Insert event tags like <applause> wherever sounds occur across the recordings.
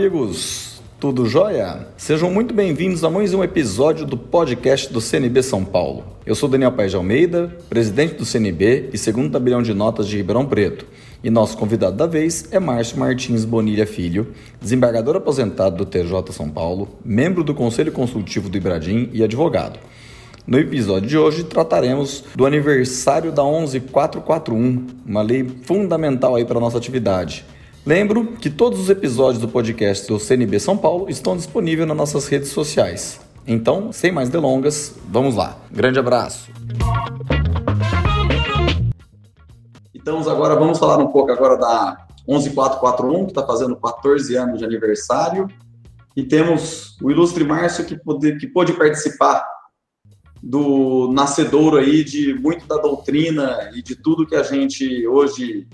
amigos! Tudo jóia? Sejam muito bem-vindos a mais um episódio do podcast do CNB São Paulo. Eu sou Daniel Paes de Almeida, presidente do CNB e segundo tabelião de notas de Ribeirão Preto. E nosso convidado da vez é Márcio Martins Bonilha Filho, desembargador aposentado do TJ São Paulo, membro do Conselho Consultivo do Ibradim e advogado. No episódio de hoje trataremos do aniversário da 11441, uma lei fundamental aí para a nossa atividade. Lembro que todos os episódios do podcast do CNB São Paulo estão disponíveis nas nossas redes sociais. Então, sem mais delongas, vamos lá. Grande abraço. Então, agora vamos falar um pouco agora da 11441, que está fazendo 14 anos de aniversário. E temos o ilustre Márcio que pôde, que pôde participar do nascedouro aí de muito da doutrina e de tudo que a gente hoje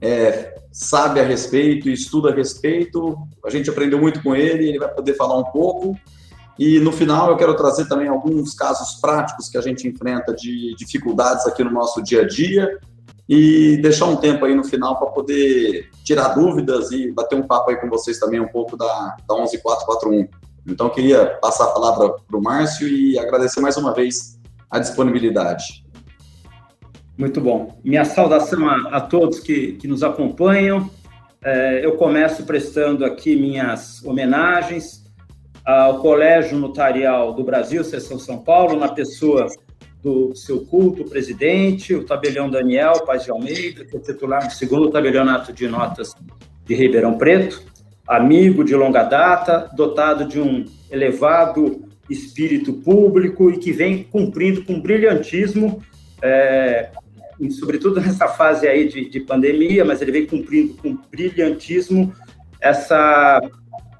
é, sabe a respeito, estuda a respeito. A gente aprendeu muito com ele, ele vai poder falar um pouco. E no final eu quero trazer também alguns casos práticos que a gente enfrenta de dificuldades aqui no nosso dia a dia e deixar um tempo aí no final para poder tirar dúvidas e bater um papo aí com vocês também um pouco da, da 11441. Então queria passar a palavra para o Márcio e agradecer mais uma vez a disponibilidade. Muito bom. Minha saudação a, a todos que, que nos acompanham. É, eu começo prestando aqui minhas homenagens ao Colégio Notarial do Brasil, Seção São Paulo, na pessoa do seu culto presidente, o tabelião Daniel Paz de Almeida, que é titular do segundo tabelionato de notas de Ribeirão Preto, amigo de longa data, dotado de um elevado espírito público e que vem cumprindo com brilhantismo é, sobretudo <laughs> nessa fase aí de, de pandemia, mas ele vem cumprindo com brilhantismo essa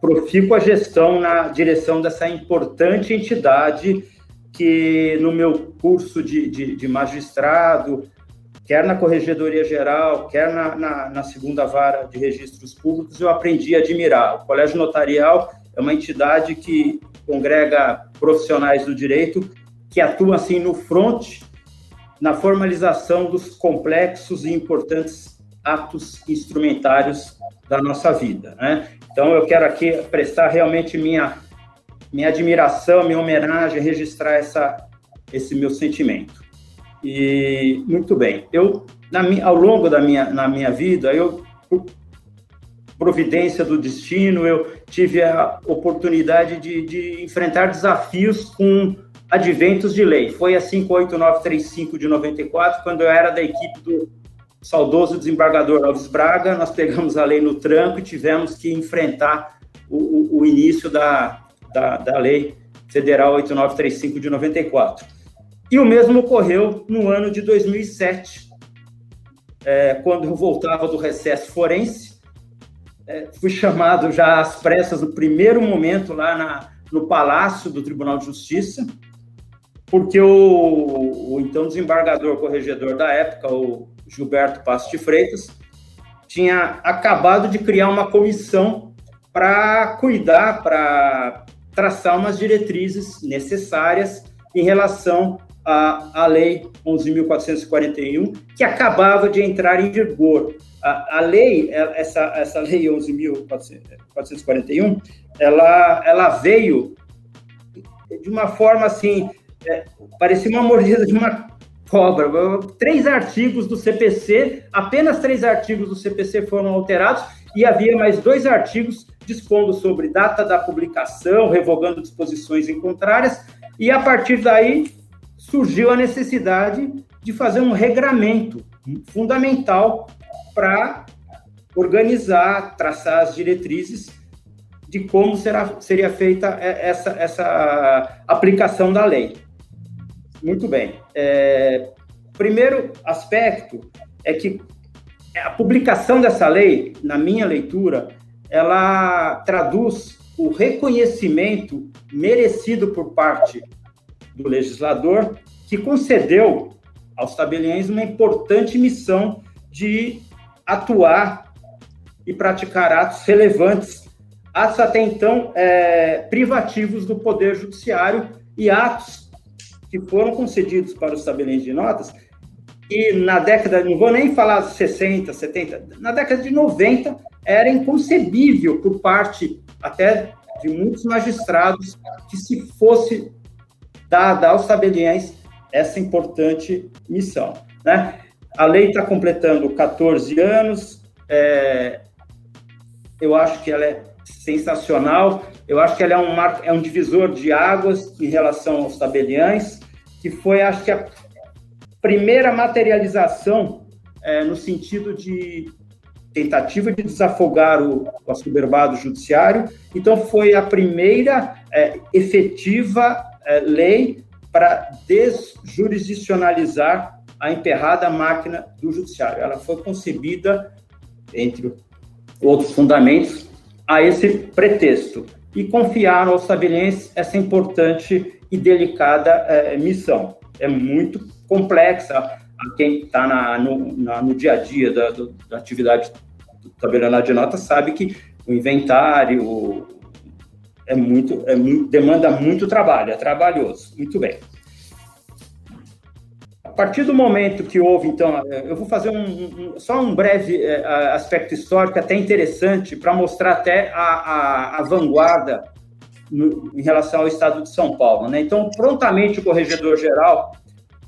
profícua gestão na direção dessa importante entidade que no meu curso de, de, de magistrado, quer na Corregedoria Geral, quer na, na, na, segunda vara de registros públicos, eu aprendi a admirar. O Colégio Notarial é uma entidade que congrega profissionais do direito que atuam assim no front na formalização dos complexos e importantes atos instrumentários da nossa vida. Né? Então, eu quero aqui prestar realmente minha, minha admiração, minha homenagem, registrar essa, esse meu sentimento. E, muito bem, eu, na, ao longo da minha, na minha vida, eu, por providência do destino, eu tive a oportunidade de, de enfrentar desafios com adventos de lei. Foi a 58935 de 94, quando eu era da equipe do saudoso desembargador Alves Braga, nós pegamos a lei no tranco e tivemos que enfrentar o, o, o início da, da, da lei federal 8935 de 94. E o mesmo ocorreu no ano de 2007, é, quando eu voltava do recesso forense, é, fui chamado já às pressas no primeiro momento lá na, no Palácio do Tribunal de Justiça, porque o, o, então desembargador corregedor da época, o Gilberto Passo de Freitas, tinha acabado de criar uma comissão para cuidar, para traçar umas diretrizes necessárias em relação à, à Lei 11.441, que acabava de entrar em vigor. A, a lei, essa, essa Lei 11.441, ela, ela veio de uma forma assim é, parecia uma mordida de uma cobra. Três artigos do CPC, apenas três artigos do CPC foram alterados e havia mais dois artigos dispondo sobre data da publicação, revogando disposições em contrárias, e a partir daí surgiu a necessidade de fazer um regramento fundamental para organizar, traçar as diretrizes de como será, seria feita essa, essa aplicação da lei. Muito bem. É, primeiro aspecto é que a publicação dessa lei, na minha leitura, ela traduz o reconhecimento merecido por parte do legislador que concedeu aos tabeliães uma importante missão de atuar e praticar atos relevantes, atos até então é, privativos do poder judiciário e atos que foram concedidos para os tabeliões de notas, e na década, não vou nem falar 60, 70, na década de 90, era inconcebível por parte até de muitos magistrados que se fosse dada aos tabeliães essa importante missão. Né? A lei está completando 14 anos, é, eu acho que ela é sensacional, eu acho que ela é um, é um divisor de águas em relação aos tabeliães, que foi, acho que, a primeira materialização é, no sentido de tentativa de desafogar o, o assoberbado judiciário. Então, foi a primeira é, efetiva é, lei para desjurisdicionalizar a emperrada máquina do judiciário. Ela foi concebida, entre outros fundamentos, a esse pretexto e confiar aos sabelenses essa importante e delicada é, missão. É muito complexa. A quem está no, no, dia a dia da, do, da atividade do tabelionato de notas sabe que o inventário é muito, é muito, demanda muito trabalho, é trabalhoso. Muito bem. A partir do momento que houve, então, eu vou fazer um, um, só um breve é, aspecto histórico até interessante para mostrar até a, a, a vanguarda no, em relação ao Estado de São Paulo. Né? Então, prontamente o corregedor-geral,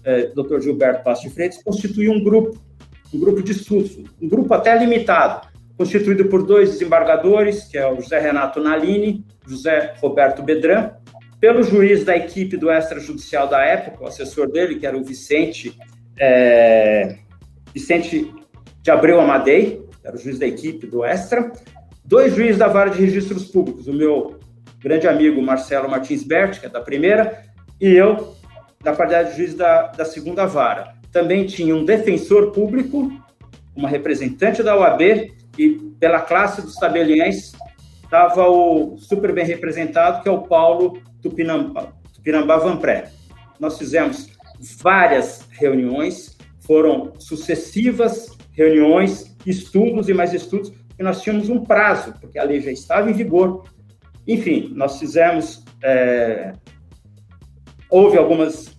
é, Dr. Gilberto Passo de Freitas, constituiu um grupo, um grupo de estudos, um grupo até limitado, constituído por dois desembargadores, que é o José Renato Nalini, José Roberto Bedran, pelo juiz da equipe do extrajudicial da época, o assessor dele, que era o Vicente, é, Vicente de Abreu Amadei, era o juiz da equipe do extra, dois juízes da vara de registros públicos, o meu grande amigo Marcelo Martins Berti, que é da primeira, e eu, da qualidade de juiz da, da segunda vara. Também tinha um defensor público, uma representante da OAB, e pela classe dos tabeliães estava o super bem representado, que é o Paulo Tupinambá, Tupinambá Vanpré. Nós fizemos várias reuniões, foram sucessivas reuniões, estudos e mais estudos, e nós tínhamos um prazo, porque a lei já estava em vigor. Enfim, nós fizemos. É, houve algumas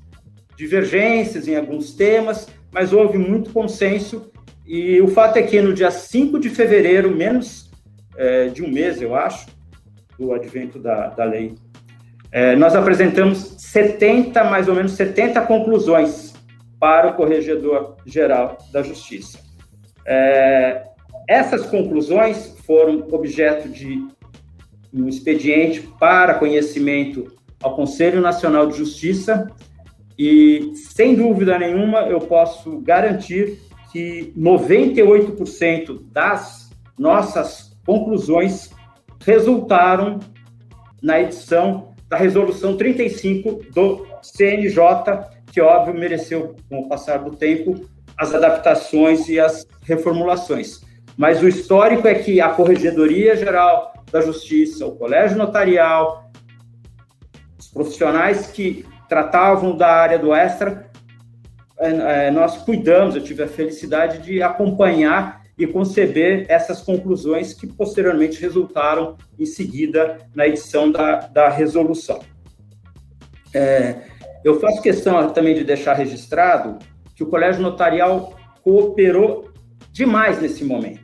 divergências em alguns temas, mas houve muito consenso. E o fato é que no dia 5 de fevereiro, menos é, de um mês, eu acho, do advento da, da lei é, nós apresentamos 70, mais ou menos 70 conclusões para o Corregedor Geral da Justiça. É, essas conclusões foram objeto de um expediente para conhecimento ao Conselho Nacional de Justiça e, sem dúvida nenhuma, eu posso garantir que 98% das nossas conclusões resultaram na edição da resolução 35 do CNJ, que, óbvio, mereceu, com o passar do tempo, as adaptações e as reformulações. Mas o histórico é que a Corregedoria Geral da Justiça, o Colégio Notarial, os profissionais que tratavam da área do extra, é, é, nós cuidamos, eu tive a felicidade de acompanhar e conceber essas conclusões que posteriormente resultaram em seguida na edição da, da resolução. É, eu faço questão também de deixar registrado que o Colégio Notarial cooperou demais nesse momento.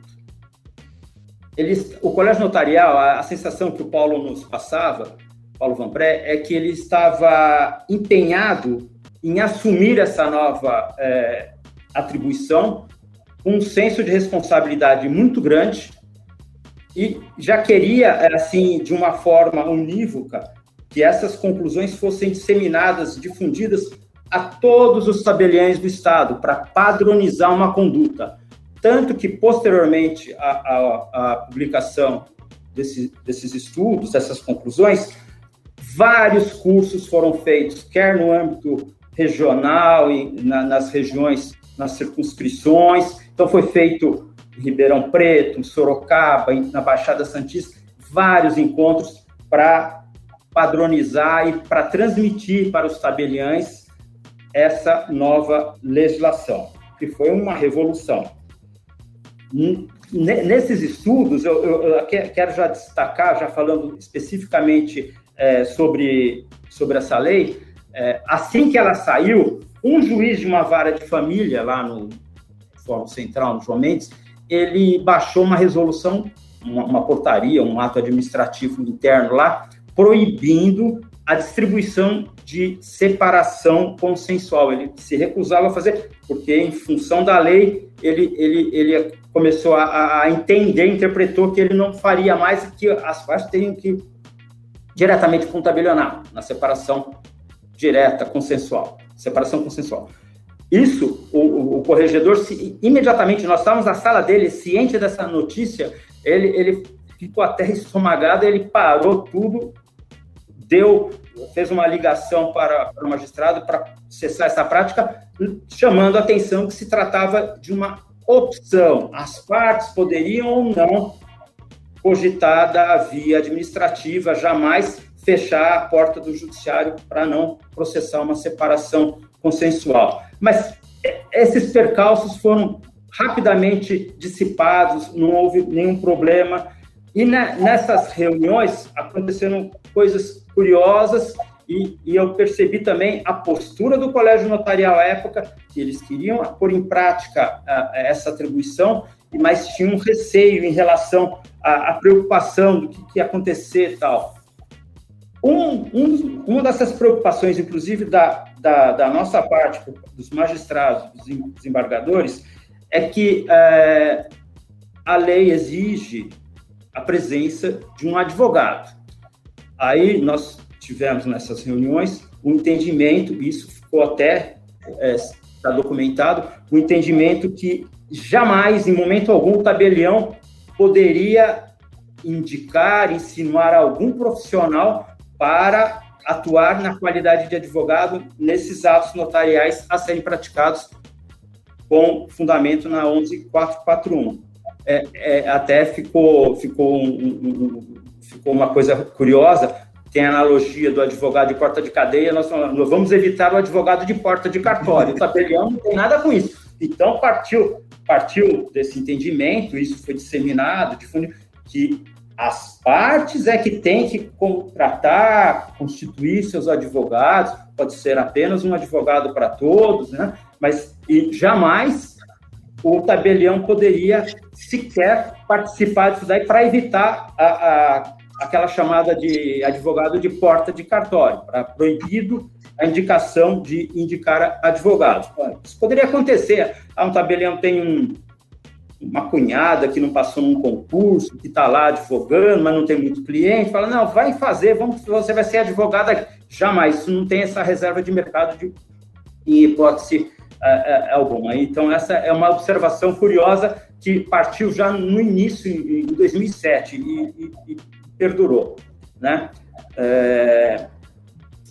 Eles, o Colégio Notarial, a, a sensação que o Paulo nos passava, Paulo Vanpré, é que ele estava empenhado em assumir essa nova é, atribuição um senso de responsabilidade muito grande e já queria, assim, de uma forma unívoca, que essas conclusões fossem disseminadas, difundidas a todos os tabeliões do Estado, para padronizar uma conduta. Tanto que, posteriormente à, publicação desse, desses estudos, dessas conclusões, vários cursos foram feitos, quer no âmbito regional e na, nas regiões, nas circunscrições, então, foi feito em Ribeirão Preto, em Sorocaba, na Baixada Santista, vários encontros para padronizar e para transmitir para os tabeliães essa nova legislação, que foi uma revolução. Nesses estudos, eu, eu, eu quero já destacar, já falando especificamente é, sobre, sobre essa lei, é, assim que ela saiu, um juiz de uma vara de família lá no, Fórum Central, João Mendes, ele baixou uma resolução, uma, uma portaria, um ato administrativo interno lá, proibindo a distribuição de separação consensual. Ele se recusava a fazer, porque em função da lei, ele, ele, ele começou a, a entender, interpretou que ele não faria mais que as partes teriam que diretamente tabelionato, na separação direta, consensual. Separação consensual. Isso, o, o corregedor, se, imediatamente, nós estávamos na sala dele, ciente dessa notícia, ele, ele ficou até <laughs> estomagado, ele parou tudo, deu, fez uma ligação para, para o magistrado para cessar essa prática, chamando a atenção que se tratava de uma opção. As partes poderiam ou não cogitar da via administrativa, jamais fechar a porta do judiciário para não processar uma separação consensual. Mas esses percalços foram rapidamente dissipados, não houve nenhum problema. E nessas reuniões aconteceram coisas curiosas e, e, eu percebi também a postura do Colégio Notarial à época, que eles queriam pôr em prática essa atribuição, mas tinham um receio em relação à, à preocupação do que, que ia acontecer e tal. Um, um, uma dessas preocupações, inclusive, da, da, da, nossa parte, dos magistrados, dos desembargadores, é que é, a lei exige a presença de um advogado. Aí nós tivemos nessas reuniões um entendimento, isso ficou até é, está documentado, o um entendimento que jamais, em momento algum, o tabelião poderia indicar, insinuar algum profissional para atuar na qualidade de advogado nesses atos notariais a serem praticados com fundamento na 11441. É, é, até ficou, ficou, um, um, ficou uma coisa curiosa, tem a analogia do advogado de porta de cadeia, nós, nós vamos evitar o advogado de porta de cartório. O tabelião não tem nada com isso. Então, partiu, partiu desse entendimento, isso foi disseminado, difundido, que as partes é que tem que contratar, constituir seus advogados, pode ser apenas um advogado para todos, né? Mas e jamais o tabelião poderia sequer participar disso daí para evitar a, a, aquela chamada de advogado de porta de cartório, para proibido a indicação de indicar advogados. Isso poderia acontecer. Ah, um tabelião tem um, uma cunhada que não passou num concurso, que está lá advogando, mas não tem muito cliente, fala, não, vai fazer, vamos, você vai ser advogada. Jamais, isso não tem essa reserva de mercado de, em hipótese uh, uh, alguma. Então, essa é uma observação curiosa que partiu já no início, em 2007, e, e, e perdurou. Né? É,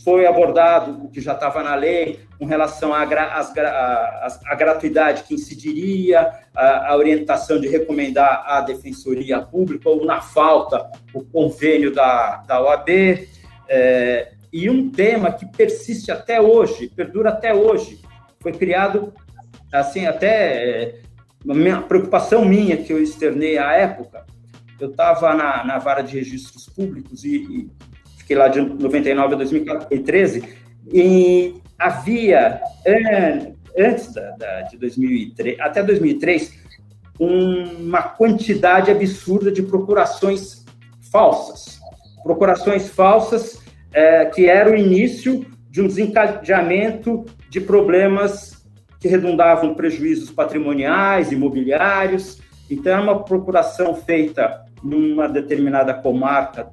foi abordado o que já estava na lei com relação à, à, gratuidade que incidiria, a, a, orientação de recomendar à Defensoria Pública ou, na falta, o convênio da, da OAB. É, e um tema que persiste até hoje, perdura até hoje, foi criado, assim, até é, uma preocupação minha que eu externei à época. Eu estava na, na vara de registros públicos e, e fiquei lá de 99 a 2013, e havia, antes da, da, de 2003, até 2003, uma quantidade absurda de procurações falsas. Procurações falsas é, que era o início de um desencadeamento de problemas que redundavam prejuízos patrimoniais, imobiliários. Então, era uma procuração feita numa determinada comarca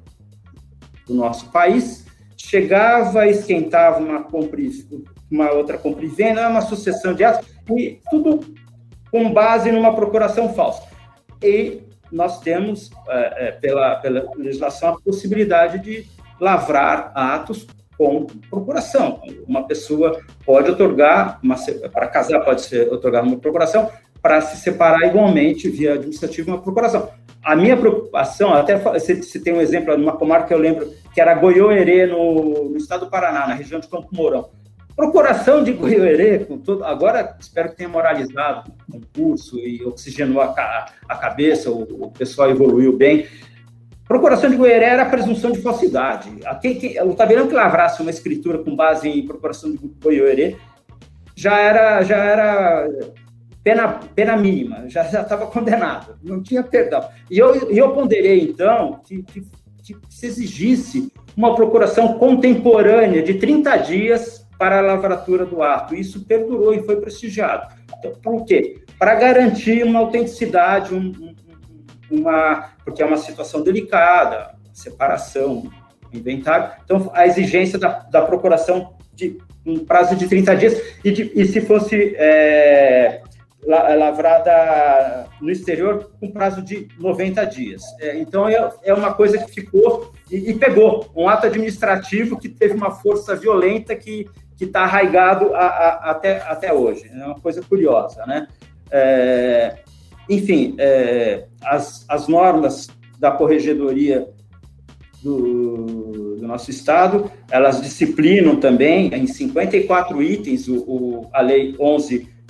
do nosso país, chegava, esquentava uma, compre, uma outra compra e venda, uma sucessão de atos, e tudo com base numa procuração falsa. E nós temos, é, é, pela, pela legislação, a possibilidade de lavrar atos com procuração. Uma pessoa pode otorgar, para casar, pode ser otorgar uma procuração, para se separar igualmente via administrativa uma procuração. A minha preocupação, até se tem um exemplo numa comarca que eu lembro, que era Goiôerê, no, no estado do Paraná, na região de Campo Mourão. Procuração de Goiôerê, com todo, agora espero que tenha moralizado o concurso e oxigenou a, a cabeça, o, o, pessoal evoluiu bem. Procuração de Goiôerê era a presunção de falsidade. Quem, quem, o tabelião que lavrasse uma escritura com base em procuração de Goiôerê já era, já era pena, pena mínima, já estava condenado, não tinha perdão. E eu, eu ponderei, então, que, que, que se exigisse uma procuração contemporânea de 30 dias para a lavratura do ato. Isso perdurou e foi prestigiado. Então, por quê? Para garantir uma autenticidade, um, um, uma, porque é uma situação delicada, separação, inventário. Então, a exigência da, da procuração de um prazo de 30 dias, e, de, e se fosse é, lavrada no exterior, com prazo de 90 dias. É, então, é, é uma coisa que ficou e, e, pegou, um ato administrativo que teve uma força violenta que está arraigado a, a, até, até hoje. É uma coisa curiosa, né? É, enfim, é, as, as normas da corregedoria do, do, nosso Estado, elas disciplinam também em 54 itens o, o a Lei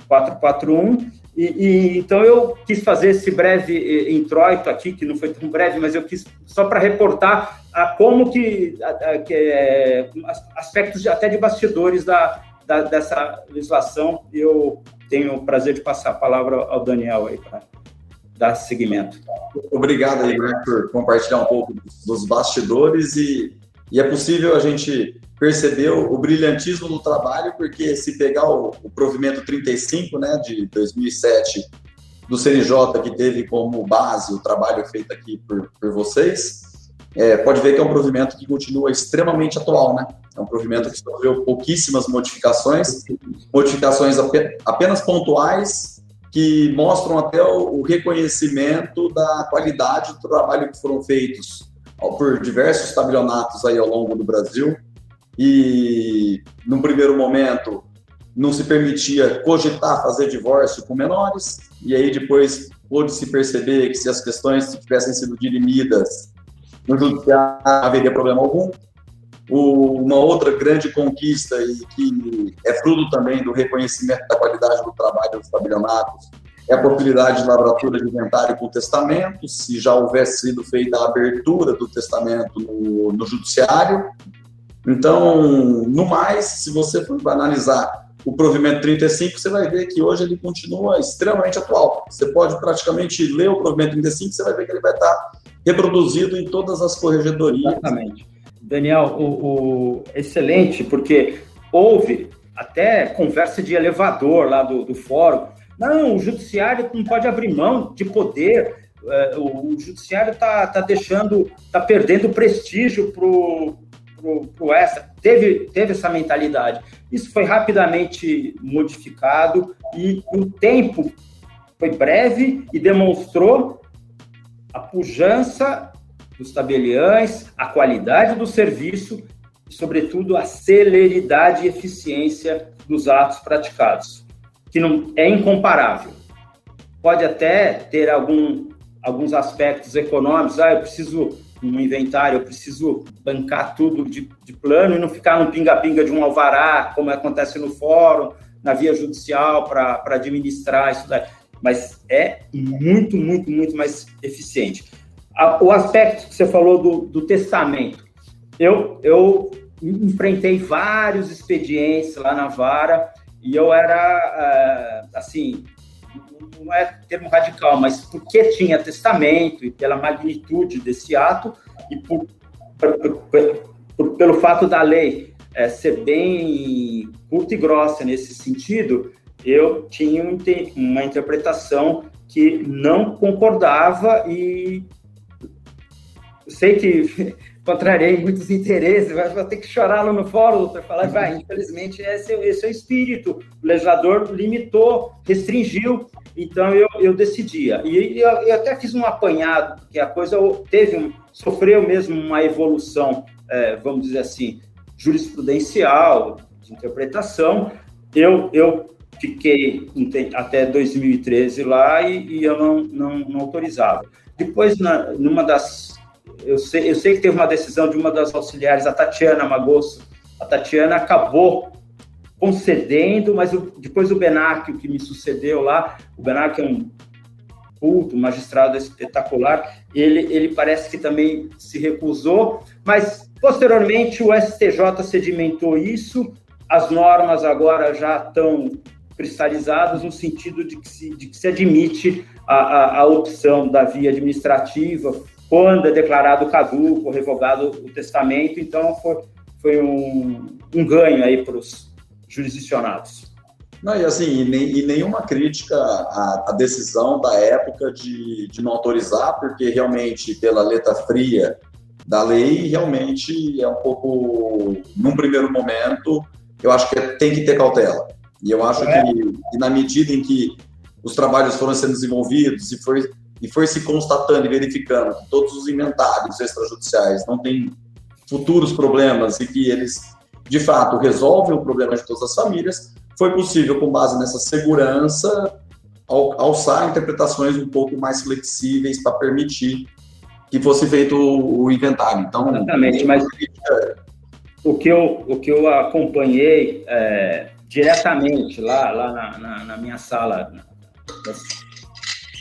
11.441, e, e, então eu quis fazer esse breve eh, introito aqui, que não foi tão breve, mas eu quis só para reportar a como que, a, a, que é, aspectos de, até de bastidores da, da, dessa legislação. Eu tenho o prazer de passar a palavra ao Daniel aí para dar seguimento. Obrigado aí, por compartilhar um pouco dos bastidores e, e é possível a gente perceber o, o, brilhantismo do trabalho, porque se pegar o, o provimento 35, né, de 2007 do CNJ, que teve como base o trabalho feito aqui por, por vocês, é, pode ver que é um provimento que continua extremamente atual, né? É um provimento que sofreu pouquíssimas modificações, modificações apenas pontuais, que mostram até o, reconhecimento da qualidade do trabalho que foram feitos por diversos tabelionatos aí ao longo do Brasil. E, num primeiro momento, não se permitia cogitar fazer divórcio com menores, e aí depois pôde-se perceber que se as questões tivessem sido dirimidas no judiciário, haveria problema algum. O, uma outra grande conquista e que é fruto também do reconhecimento da qualidade do trabalho dos tabelionatos é a possibilidade de lavratura de inventário com testamento, se já houvesse sido feita a abertura do testamento no, no judiciário. Então, no mais, se você for analisar o provimento 35, você vai ver que hoje ele continua extremamente atual. Você pode praticamente ler o provimento 35, você vai ver que ele vai estar reproduzido em todas as corregedorias. Exatamente. Daniel, o, o, excelente, porque houve até conversa de elevador lá do, do fórum. Não, o judiciário não pode abrir mão de poder. O, o judiciário está tá deixando, está perdendo prestígio para o extra. Teve, teve essa mentalidade. Isso foi rapidamente modificado e o tempo foi breve e demonstrou a pujança dos tabeliães, a qualidade do serviço e, sobretudo, a celeridade e eficiência dos atos praticados, que não é incomparável. Pode até ter algum, alguns aspectos econômicos, ah, eu preciso um inventário, eu preciso bancar tudo de, de plano e não ficar no pinga-pinga de um alvará, como acontece no fórum, na via judicial, para administrar isso daí. Mas é muito, muito, muito mais eficiente o aspecto que você falou do, do testamento. Eu, eu enfrentei vários expedientes lá na vara e eu era, uh, assim, não é termo radical, mas porque tinha testamento e pela magnitude desse ato e por, por, por, pelo fato da lei é, ser bem curta e grossa nesse sentido, eu tinha uma interpretação que não concordava e sei que contrariei muitos interesses, vou ter que chorar lá no fórum, doutor, falar, vai, infelizmente esse, esse é o espírito, o legislador limitou, restringiu, então eu, eu decidia. E eu, eu até fiz um apanhado, porque a coisa teve um, sofreu mesmo uma evolução, é, vamos dizer assim, jurisprudencial, de interpretação. Eu, eu fiquei até 2013 lá e, e eu não, não, não autorizava. Depois, na, numa das eu sei, eu sei que teve uma decisão de uma das auxiliares, a Tatiana Magosso. A Tatiana acabou concedendo, mas o, depois o Benac, que me sucedeu lá, o Benac é um culto, um magistrado espetacular, ele, ele parece que também se recusou, mas posteriormente o STJ sedimentou isso, as normas agora já estão cristalizadas no sentido de que se, de que se admite a, a, a opção da via administrativa quando é declarado caduco, revogado o testamento. Então, foi, foi um, um ganho aí para os jurisdicionados. Não, e assim, e, e nenhuma crítica à, à, decisão da época de, de não autorizar, porque realmente, pela letra fria da lei, realmente é um pouco, num primeiro momento, eu acho que tem que ter cautela. E eu acho é. que, que, na medida em que os trabalhos foram sendo desenvolvidos e foi, e foi se constatando e verificando que todos os inventários extrajudiciais não têm futuros problemas e que eles, de fato, resolvem o problema de todas as famílias, foi possível, com base nessa segurança, alçar interpretações um pouco mais flexíveis para permitir que fosse feito o inventário. Então, Exatamente, mas o que eu, o que eu acompanhei é, diretamente lá, lá na, na, na minha sala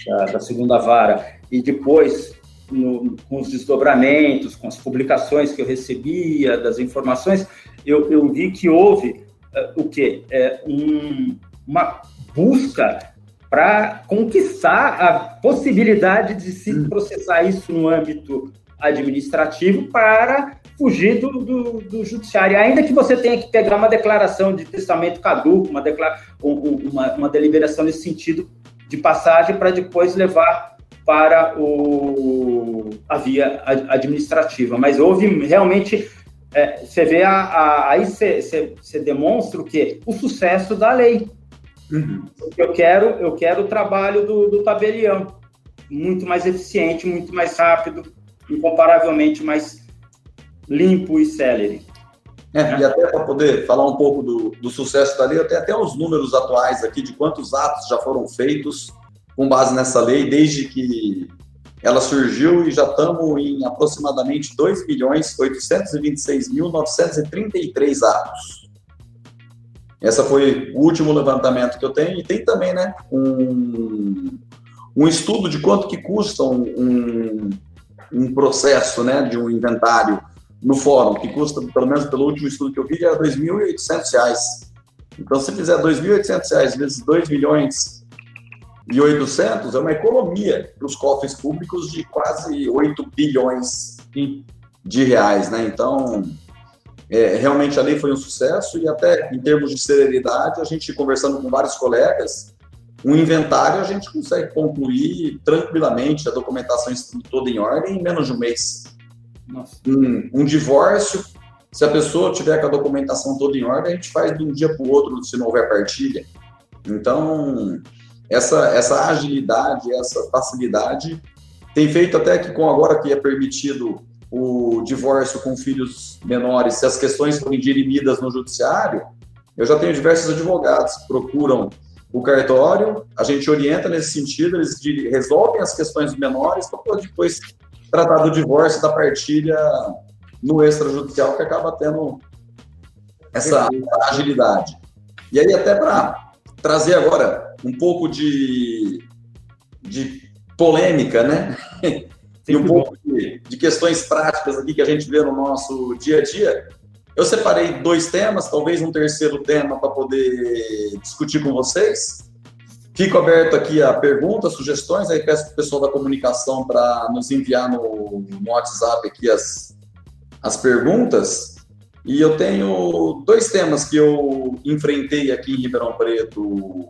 da, da, segunda vara e depois no, com os desdobramentos, com as publicações que eu recebia, das informações, eu, eu vi que houve uh, o quê? É, um, uma busca para conquistar a possibilidade de se hum. processar isso no âmbito administrativo para fugir do, do, do, judiciário. Ainda que você tenha que pegar uma declaração de testamento caduco, uma, declara, uma, uma deliberação nesse sentido de passagem para depois levar para o, a via administrativa. Mas houve realmente, é, você vê, a, a, aí você, você, você demonstra o quê? O sucesso da lei. Uhum. Eu quero, eu quero o trabalho do, do tabelião, muito mais eficiente, muito mais rápido, incomparavelmente mais limpo e célere. É? E até para poder falar um pouco do, do sucesso da lei, eu tenho até os números atuais aqui de quantos atos já foram feitos com base nessa lei, desde que ela surgiu e já estamos em aproximadamente 2 milhões 826.933 atos. Essa foi o último levantamento que eu tenho. E tem também né, um, um estudo de quanto que custa um, um processo né, de um inventário no fórum, que custa, pelo menos pelo último estudo que eu vi, era R$ 2.800. Então, se fizer R$ 2.800 vezes 2 milhões e 800, é uma economia para os cofres públicos de quase 8 bilhões de reais, né? Então, é, realmente a lei foi um sucesso e até em termos de celeridade, a gente conversando com vários colegas, um inventário a gente consegue concluir tranquilamente a documentação toda em ordem em menos de um mês. Um, um, divórcio, se a pessoa tiver com a documentação toda em ordem, a gente faz de um dia para o outro se não houver partilha. Então, essa, essa agilidade, essa facilidade tem feito até que com agora que é permitido o divórcio com filhos menores, se as questões forem dirimidas no judiciário, eu já tenho diversos advogados que procuram o cartório, a gente orienta nesse sentido, eles resolvem as questões menores para depois tratar do divórcio, da partilha no extrajudicial, que acaba tendo essa agilidade. E aí, até para trazer agora um pouco de, de polêmica, né? <laughs> e um pouco de, de, questões práticas aqui que a gente vê no nosso dia a dia. Eu separei dois temas, talvez um terceiro tema para poder discutir com vocês. Fico aberto aqui a perguntas, sugestões, aí peço para o pessoal da comunicação para nos enviar no, no, WhatsApp aqui as, as perguntas. E eu tenho dois temas que eu enfrentei aqui em Ribeirão Preto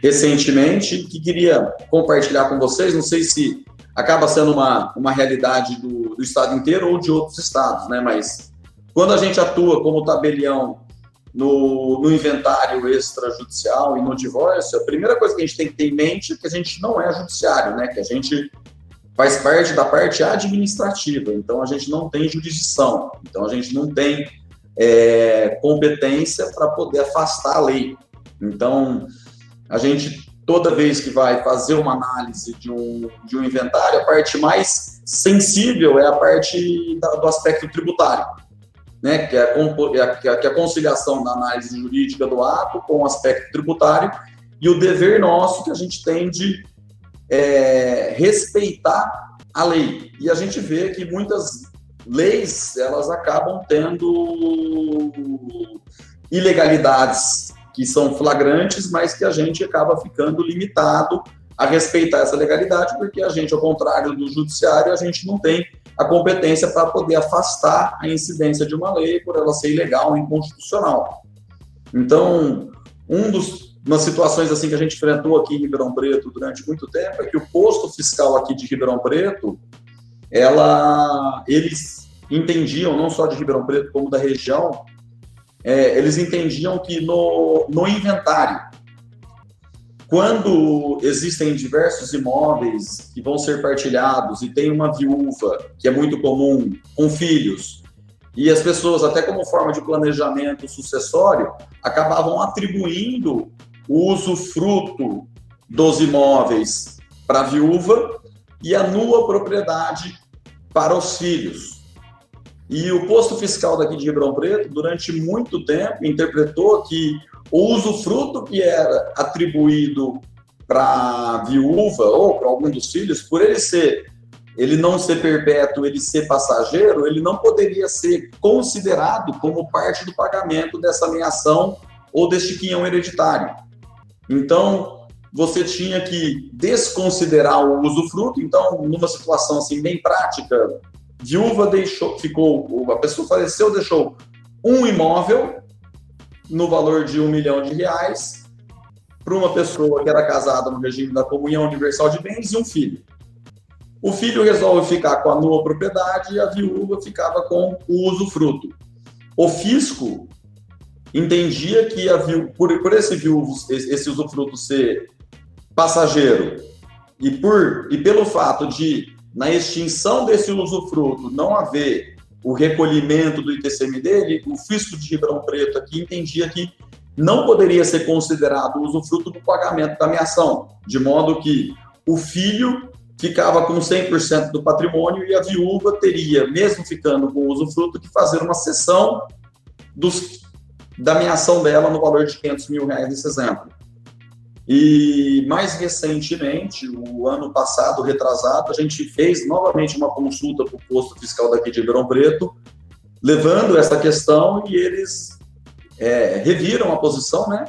recentemente, que queria compartilhar com vocês. Não sei se acaba sendo uma, uma realidade do, do estado inteiro ou de outros estados, né? Mas quando a gente atua como tabelião no, no inventário extrajudicial e no divórcio, a primeira coisa que a gente tem que ter em mente é que a gente não é judiciário, né? Que a gente faz parte da parte administrativa, então a gente não tem jurisdição, então a gente não tem é, competência para poder afastar a lei. Então, a gente, toda vez que vai fazer uma análise de um, de um inventário, a parte mais sensível é a parte da, do aspecto tributário né, que, é a, que é a conciliação da análise jurídica do ato com o aspecto tributário e o dever nosso que a gente tem de é, respeitar a lei. E a gente vê que muitas leis elas acabam tendo ilegalidades que são flagrantes, mas que a gente acaba ficando limitado a respeitar essa legalidade, porque a gente, ao contrário do judiciário, a gente não tem a competência para poder afastar a incidência de uma lei por ela ser ilegal e inconstitucional. Então, um dos, situações assim que a gente enfrentou aqui em Ribeirão Preto durante muito tempo é que o posto fiscal aqui de Ribeirão Preto, ela, eles entendiam, não só de Ribeirão Preto, como da região, é, eles entendiam que no, no inventário quando existem diversos imóveis que vão ser partilhados e tem uma viúva, que é muito comum, com filhos, e as pessoas, até como forma de planejamento sucessório, acabavam atribuindo o usufruto dos imóveis para a viúva e a nua propriedade para os filhos. E o posto fiscal daqui de Ribeirão Preto, durante muito tempo, interpretou que o usufruto que era atribuído para a viúva ou para algum dos filhos, por ele ser ele não ser perpétuo, ele ser passageiro, ele não poderia ser considerado como parte do pagamento dessa ameação ou deste quinhão hereditário. Então, você tinha que desconsiderar o usufruto. Então, numa situação assim bem prática, viúva deixou, ficou, a pessoa faleceu, deixou um imóvel no valor de um milhão de reais para uma pessoa que era casada no regime da comunhão universal de bens e um filho. O filho resolve ficar com a nua propriedade e a viúva ficava com o usufruto. O fisco entendia que a viú por, por esse viúvo, esse usufruto ser passageiro e por e pelo fato de na extinção desse usufruto não haver o recolhimento do ITCMD, o fisco de Ribeirão Preto aqui entendia que não poderia ser considerado usufruto do pagamento da ameação, de modo que o filho ficava com 100% do patrimônio e a viúva teria, mesmo ficando com o usufruto, que fazer uma cessão dos, da ameação dela no valor de 500 mil reais nesse exemplo. E mais recentemente, o ano passado, retrasado, a gente fez novamente uma consulta para o posto fiscal daqui de Ribeirão Preto, levando essa questão e eles é, reviram a posição, né?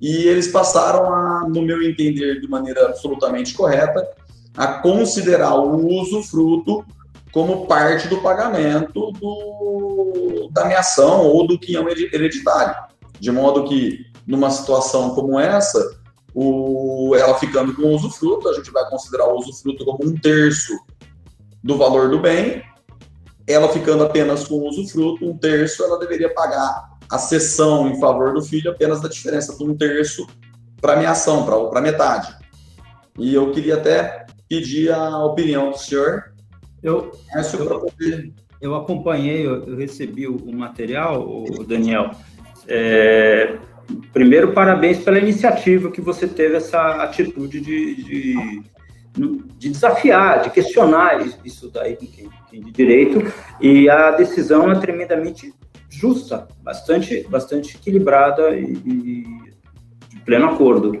E eles passaram a, no meu entender, de maneira absolutamente correta, a considerar o usufruto como parte do pagamento do, da ameação ou do quinhão hereditário. De modo que, numa situação como essa, o, ela ficando com o usufruto, a gente vai considerar o usufruto como um terço do valor do bem. Ela ficando apenas com o usufruto, um terço, ela deveria pagar a cessão em favor do filho apenas da diferença de um terço para a ameação, para metade. E eu queria até pedir a opinião do senhor. Eu, eu, eu acompanhei, eu, eu recebi o, o material, o Daniel. É, primeiro, parabéns pela iniciativa que você teve essa atitude de, de, de desafiar, de questionar isso daí com quem, quem de direito, e a decisão é tremendamente justa, bastante, bastante equilibrada e, e de pleno acordo.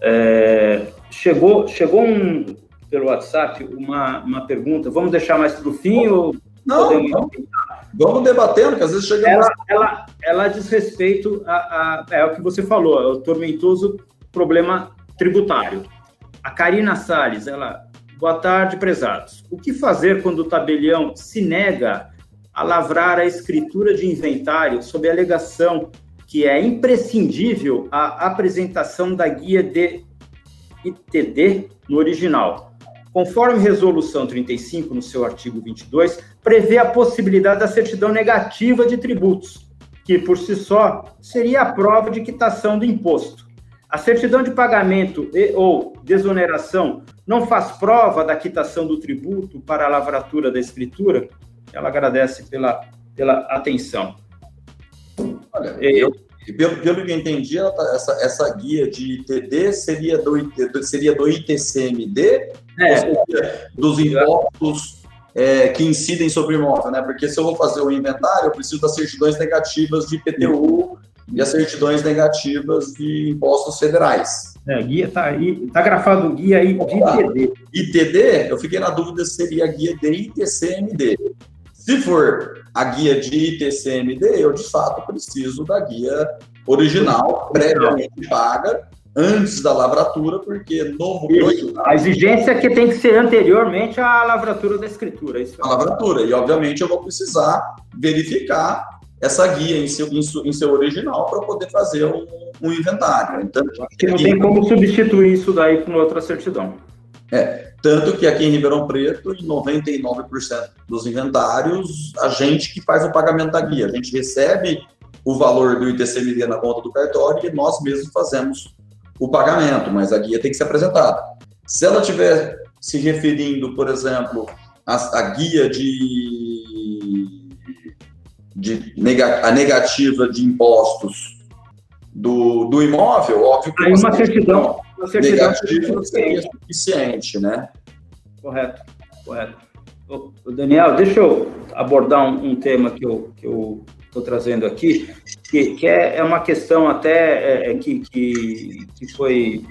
É, chegou chegou um, pelo WhatsApp uma, uma pergunta, vamos deixar mais para o fim ou não, podemos... Vamos debatendo, que às vezes chega. Ela, ela, ela diz respeito a, a, É o que você falou, é o tormentoso problema tributário. A Karina Salles, ela. Boa tarde, prezados. O que fazer quando o tabelião se nega a lavrar a escritura de inventário sob a alegação que é imprescindível a apresentação da guia de ITD no original? Conforme resolução 35, no seu artigo 22, prevê a possibilidade da certidão negativa de tributos, que por si só seria a prova de quitação do imposto. A certidão de pagamento e ou desoneração não faz prova da quitação do tributo para a lavratura da escritura? Ela agradece pela, pela atenção. Olha, eu, pelo, pelo que eu entendi, tá, essa, essa guia de ITD seria do, seria do ITCMD, é. dos impostos é, que incidem sobre o imóvel, né? Porque se eu vou fazer o inventário, eu preciso das certidões negativas de IPTU e as certidões negativas de impostos federais. É, guia tá aí, tá grafado guia aí de ITD. ITD, eu fiquei na dúvida se seria a guia de ITCMD. Se for a guia de ITCMD, eu de fato preciso da guia original, previamente paga, antes da lavratura, porque no Isso. A exigência é que tem que ser anteriormente à lavratura da escritura. Isso a lavratura. E, obviamente, eu vou precisar verificar essa guia em seu, em seu original para poder fazer um, um inventário. Então, que não tem como substituir isso daí com outra certidão. É, tanto que aqui em Ribeirão Preto, em 99% dos inventários, a gente que faz o pagamento da guia. A gente recebe o valor do ITCMD na conta do cartório e nós mesmos fazemos o pagamento, mas a guia tem que ser apresentada. Se ela estiver se referindo, por exemplo, à, guia de, de nega, a negativa de impostos do, do imóvel, óbvio que Aí uma certidão, uma certidão negativa seria suficiente, né? Correto, correto. Ô, Daniel, deixa eu abordar um, um tema que eu, que eu estou trazendo aqui, que, que é, é, uma questão até é, é, que, que, que, foi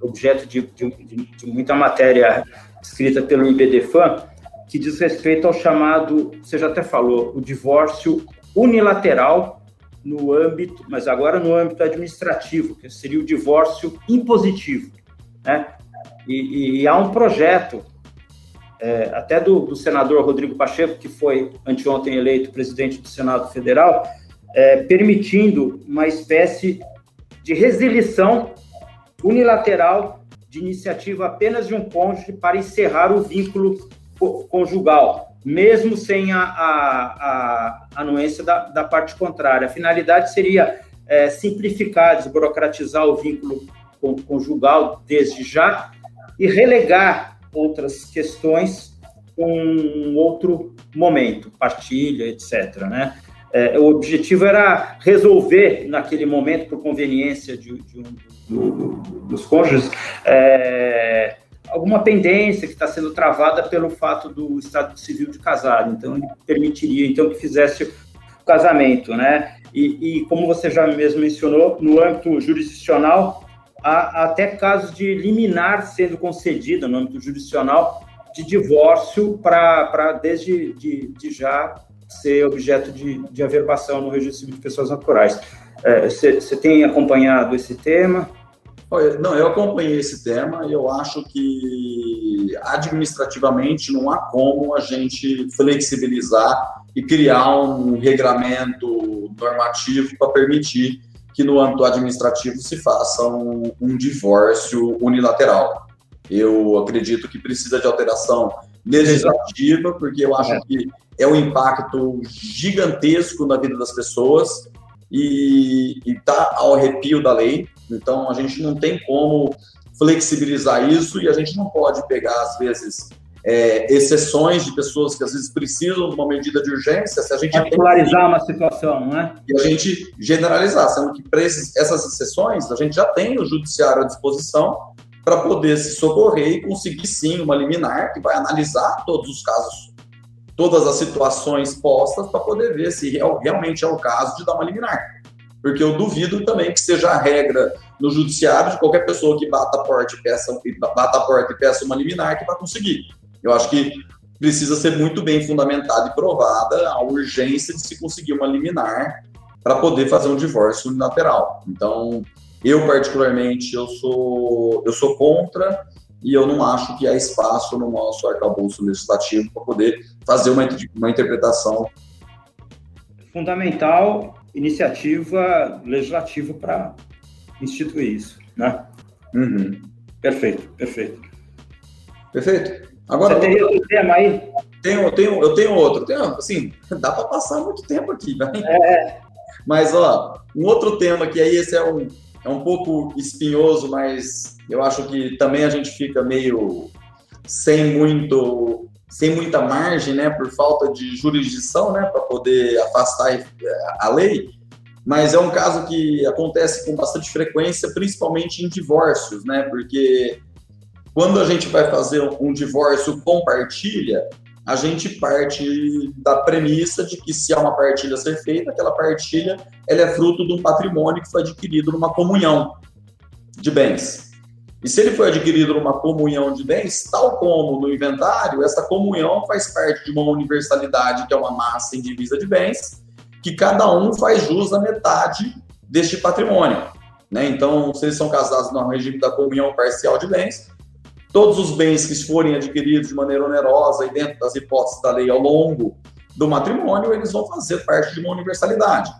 objeto de, de, de, muita matéria escrita pelo IBDFAN, que diz respeito ao chamado, você já até falou, o divórcio unilateral no âmbito, mas agora no âmbito administrativo, que seria o divórcio impositivo, né? E, e há um projeto é, até do, do, senador Rodrigo Pacheco, que foi anteontem eleito presidente do Senado Federal, é, permitindo uma espécie de resilição unilateral de iniciativa apenas de um cônjuge para encerrar o vínculo conjugal, mesmo sem a, a, a anuência da, da, parte contrária. A finalidade seria é, simplificar, desburocratizar o vínculo conjugal desde já e relegar outras questões com um outro momento, partilha, etc. Né? É, o objetivo era resolver naquele momento, por conveniência de, de um, do, dos cônjuges, é, alguma pendência que está sendo travada pelo fato do estado civil de casado. Então, ele permitiria então que fizesse o casamento, né? E, e como você já mesmo mencionou, no âmbito jurisdicional, há até casos de liminar sendo concedida no âmbito jurisdicional de divórcio para, desde de, de, já, ser objeto de, de averbação no registro civil de pessoas naturais. Você é, tem acompanhado esse tema? Olha, não, eu acompanhei esse tema e eu acho que administrativamente não há como a gente flexibilizar e criar um regramento normativo para permitir que no âmbito administrativo se faça um, um divórcio unilateral. Eu acredito que precisa de alteração legislativa, porque eu acho que é um impacto gigantesco na vida das pessoas e está ao arrepio da lei. Então, a gente não tem como flexibilizar isso e a gente não pode pegar, às vezes, é, exceções de pessoas que às vezes precisam de uma medida de urgência, se a gente popularizar uma situação, não é? E a gente generalizar, sendo que para essas exceções a gente já tem o judiciário à disposição para poder se socorrer e conseguir sim uma liminar que vai analisar todos os casos, todas as situações postas para poder ver se realmente é o caso de dar uma liminar. Porque eu duvido também que seja a regra no judiciário de qualquer pessoa que bata a porta e peça, bata a porta e peça uma liminar que vai conseguir. Eu acho que precisa ser muito bem fundamentada e provada a urgência de se conseguir uma liminar para poder fazer um divórcio unilateral. Então, eu particularmente eu sou eu sou contra e eu não acho que há espaço no nosso arcabouço legislativo para poder fazer uma, uma interpretação fundamental iniciativa legislativa para instituir isso, né? Uhum. Perfeito, perfeito. Perfeito. Agora, Você tem outro tema aí? Tenho, tenho, eu tenho outro. Tenho, assim, <laughs> dá para passar muito tempo aqui, né? É. Mas, ó, um outro tema que aí esse é um, é um pouco espinhoso, mas eu acho que também a gente fica meio sem muito sem muita margem, né, por falta de jurisdição, né, para poder afastar a lei. Mas é um caso que acontece com bastante frequência, principalmente em divórcios, né, porque quando a gente vai fazer um divórcio com partilha, a gente parte da premissa de que se há uma partilha a ser feita, aquela partilha ela é fruto de um patrimônio que foi adquirido numa comunhão de bens. E se ele foi adquirido numa comunhão de bens, tal como no inventário, essa comunhão faz parte de uma universalidade, que é uma massa indivisa de bens, que cada um faz jus à metade deste patrimônio. Né? Então, se eles são casados no regime da comunhão parcial de bens, todos os bens que forem adquiridos de maneira onerosa e dentro das hipóteses da lei ao longo do matrimônio, eles vão fazer parte de uma universalidade.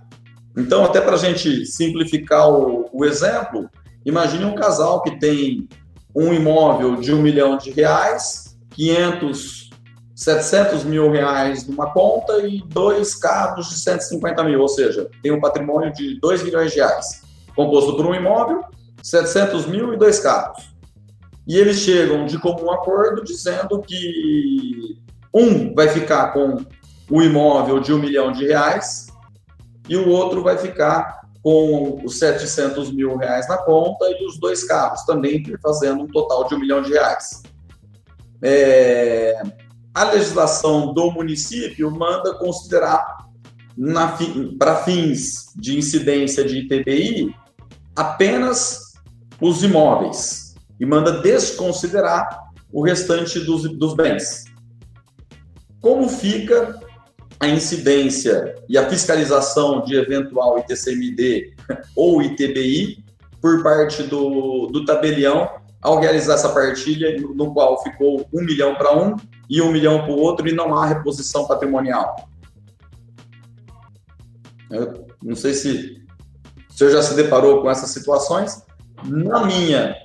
Então, até para a gente simplificar o, o exemplo, imagine um casal que tem um imóvel de um milhão de reais, 500, 700 mil reais numa conta e dois carros de 150 mil, ou seja, tem um patrimônio de 2 milhões de reais, composto por um imóvel, 700 mil e dois carros. E eles chegam de comum acordo dizendo que um vai ficar com o imóvel de um milhão de reais e o outro vai ficar com os 700 mil reais na conta e os dois carros também fazendo um total de um milhão de reais. É, a legislação do município manda considerar para fins de incidência de ITBI apenas os imóveis e manda desconsiderar o restante dos, dos bens. Como fica a incidência e a fiscalização de eventual ITCMD <laughs> ou ITBI por parte do, do tabelião ao realizar essa partilha, no qual ficou um milhão para um e um milhão para o outro, e não há reposição patrimonial. Eu não sei se o senhor já se deparou com essas situações. Na minha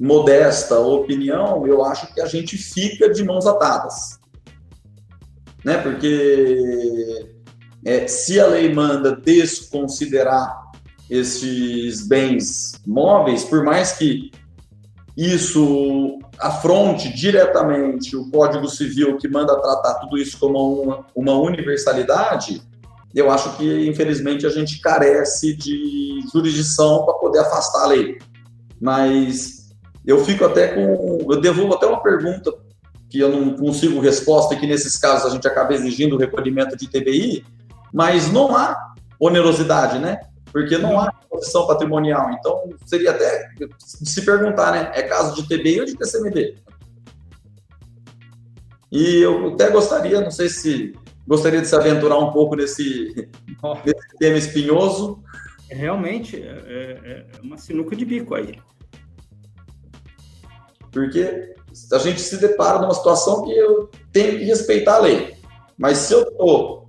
modesta opinião, eu acho que a gente fica de mãos atadas né? Porque é, se a lei manda desconsiderar esses bens móveis, por mais que isso afronte diretamente o Código Civil que manda tratar tudo isso como uma, uma universalidade, eu acho que, infelizmente, a gente carece de jurisdição para poder afastar a lei. Mas eu fico até com. Eu devolvo até uma pergunta que eu não consigo resposta e que nesses casos a gente acaba exigindo o recolhimento de TBI, mas não há onerosidade, né? Porque não há posição patrimonial. Então, seria até se perguntar, né? É caso de TBI ou de TCMD? E eu até gostaria, não sei se gostaria de se aventurar um pouco nesse, nesse tema espinhoso. Realmente, é, é, é uma sinuca de bico aí. Porque a gente se depara numa situação que eu tenho que respeitar a lei. Mas se eu estou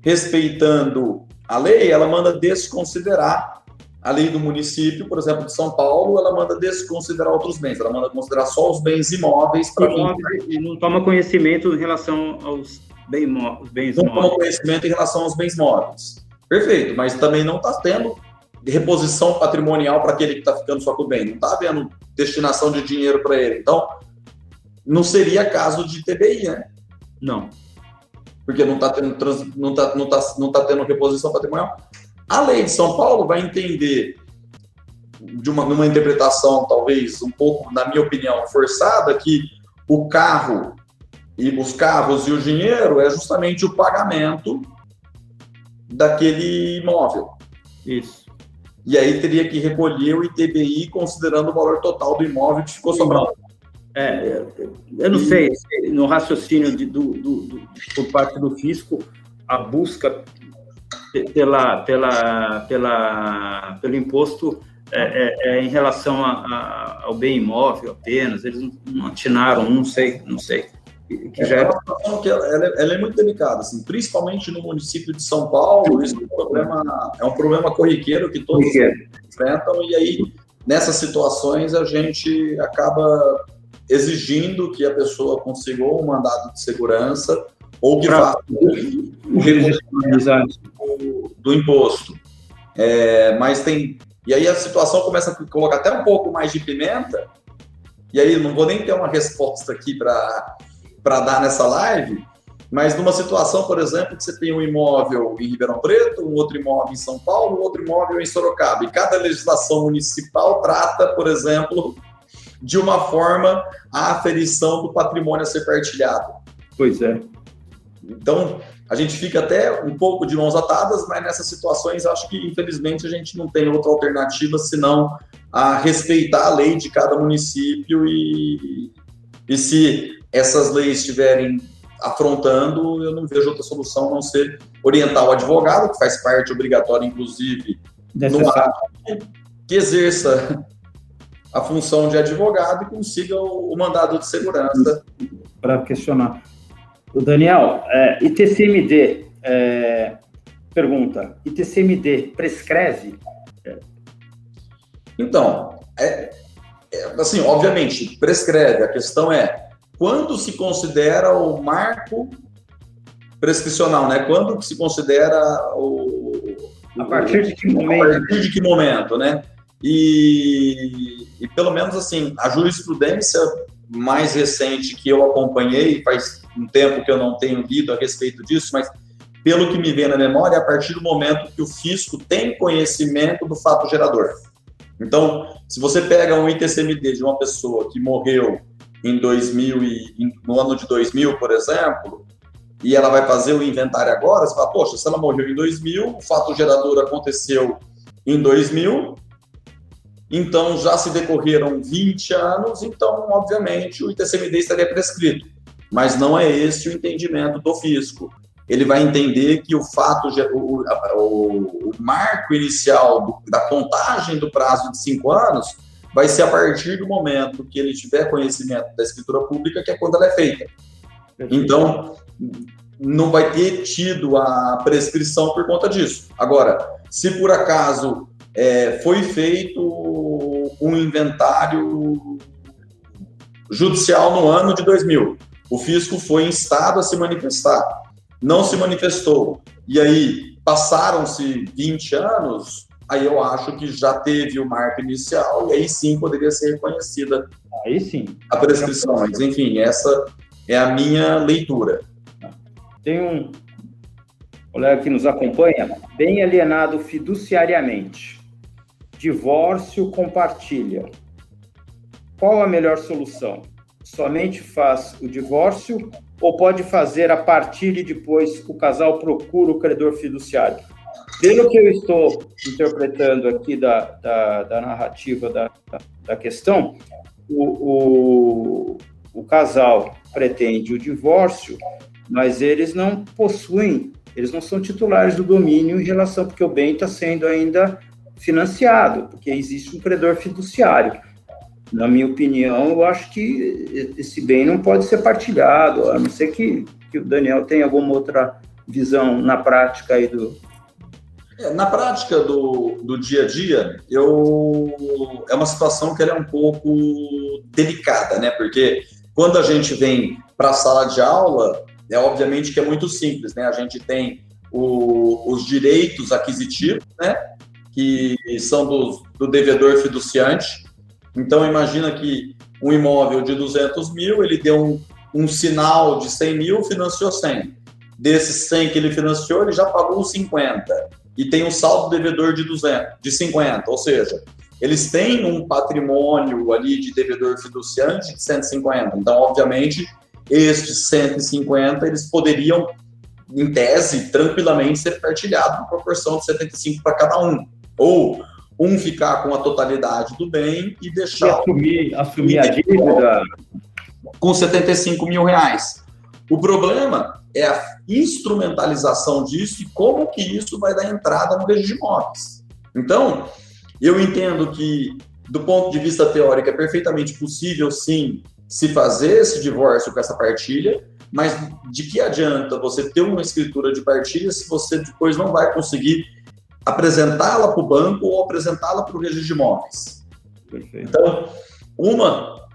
respeitando a lei, ela manda desconsiderar a lei do município, por exemplo, de São Paulo, ela manda desconsiderar outros bens, ela manda considerar só os bens imóveis para E não toma conhecimento em relação aos bens, bens não móveis. Não toma conhecimento em relação aos bens móveis. Perfeito, mas também não está tendo reposição patrimonial para aquele que está ficando só com o bem, não está havendo destinação de dinheiro para ele. Então, não seria caso de TBI, né? Não. Porque não está tendo, trans, não tá, não tá, não tá tendo reposição patrimonial. A lei de São Paulo vai entender, de uma, numa interpretação talvez um pouco, na minha opinião, forçada, que o carro e os carros e o dinheiro é justamente o pagamento daquele imóvel. Isso. E aí teria que recolher o ITBI considerando o valor total do imóvel que ficou sobrando. É, eu não sei, no raciocínio de, do, do, do, por parte do fisco, a busca pela, pela, pela, pelo imposto é, é, é em relação a, a, ao bem imóvel apenas, eles não atinaram, não sei, não sei. Que já é uma situação que ela, ela, é, ela, é muito delicada, assim, principalmente no município de São Paulo, isso é um problema, é um problema corriqueiro que todos enfrentam, e aí, nessas situações, a gente acaba exigindo que a pessoa consiga um mandado de segurança ou que faça o recolhimento do, do imposto. É, mas tem. E aí a situação começa a colocar até um pouco mais de pimenta, e aí não vou nem ter uma resposta aqui para dar nessa live, mas numa situação, por exemplo, que você tem um imóvel em Ribeirão Preto, um outro imóvel em São Paulo, um outro imóvel em Sorocaba, e cada legislação municipal trata, por exemplo, de uma forma a aferição do patrimônio a ser partilhado. Pois é. Então, a gente fica até um pouco de mãos atadas, mas nessas situações acho que, infelizmente, a gente não tem outra alternativa senão a respeitar a lei de cada município e, e se essas leis estiverem afrontando, eu não vejo outra solução a não ser orientar o advogado, que faz parte obrigatória, inclusive, necessário. que exerça a função de advogado e consiga o, o mandado de segurança. Para questionar. O Daniel, é, ITCMD, é, pergunta, ITCMD prescreve? Então, é, é, assim, obviamente, prescreve. A questão é, quando se considera o marco prescricional, né? Quando se considera o... A partir de que momento? A partir de que momento, né? E, e pelo menos assim, a jurisprudência mais recente que eu acompanhei, faz um tempo que eu não tenho lido a respeito disso, mas pelo que me vem na memória, é a partir do momento que o fisco tem conhecimento do fato gerador. Então, se você pega um ITCMD de uma pessoa que morreu em 2000 e, no ano de 2000, por exemplo, e ela vai fazer o inventário agora, você fala, poxa, se ela morreu em 2000, o fato gerador aconteceu em 2000, então já se decorreram 20 anos, então, obviamente, o ITCMD estaria prescrito. Mas não é esse o entendimento do fisco. Ele vai entender que o fato, o, o, o marco inicial do, da contagem do prazo de cinco anos vai ser a partir do momento que ele tiver conhecimento da escritura pública, que é quando ela é feita. Então, não vai ter tido a prescrição por conta disso. Agora, se por acaso é, foi feito um inventário judicial no ano de 2000. O fisco foi instado a se manifestar, não se manifestou. E aí passaram-se 20 anos, aí eu acho que já teve o marco inicial e aí sim poderia ser reconhecida aí sim. a prescrição. Mas, enfim, essa é a minha leitura. Tem um colega que nos acompanha, bem alienado fiduciariamente divórcio compartilha. Qual a melhor solução? Somente faz o divórcio ou pode fazer a partir e depois o casal procura o credor fiduciário? Pelo que eu estou interpretando aqui da, da, da narrativa da, da, da questão, o, o, o casal pretende o divórcio, mas eles não possuem, eles não são titulares do domínio em relação, porque o bem está sendo ainda financiado, porque existe um credor fiduciário. Na minha opinião, eu acho que esse bem não pode ser partilhado, a não ser que, que o Daniel tenha alguma outra visão na prática aí do. É, na prática do, do dia a dia, eu é uma situação que é um pouco delicada, né? Porque quando a gente vem para a sala de aula, é obviamente que é muito simples, né? A gente tem o, os direitos aquisitivos, né? Que são do, do devedor fiduciante. Então, imagina que um imóvel de 200 mil, ele deu um, um sinal de 100 mil, financiou 100. Desses 100 que ele financiou, ele já pagou 50. E tem um saldo devedor de, 200, de 50. Ou seja, eles têm um patrimônio ali de devedor fiduciante de 150. Então, obviamente, estes 150, eles poderiam, em tese, tranquilamente ser partilhados em proporção de 75 para cada um. Ou um ficar com a totalidade do bem e deixar. E assumir, assumir a dívida. Com 75 mil reais. O problema é a instrumentalização disso e como que isso vai dar entrada no registro de imóveis. Então, eu entendo que, do ponto de vista teórico, é perfeitamente possível, sim, se fazer esse divórcio com essa partilha, mas de que adianta você ter uma escritura de partilha se você depois não vai conseguir apresentá-la para o banco ou apresentá-la para o registro de imóveis. Perfeito. Então, uma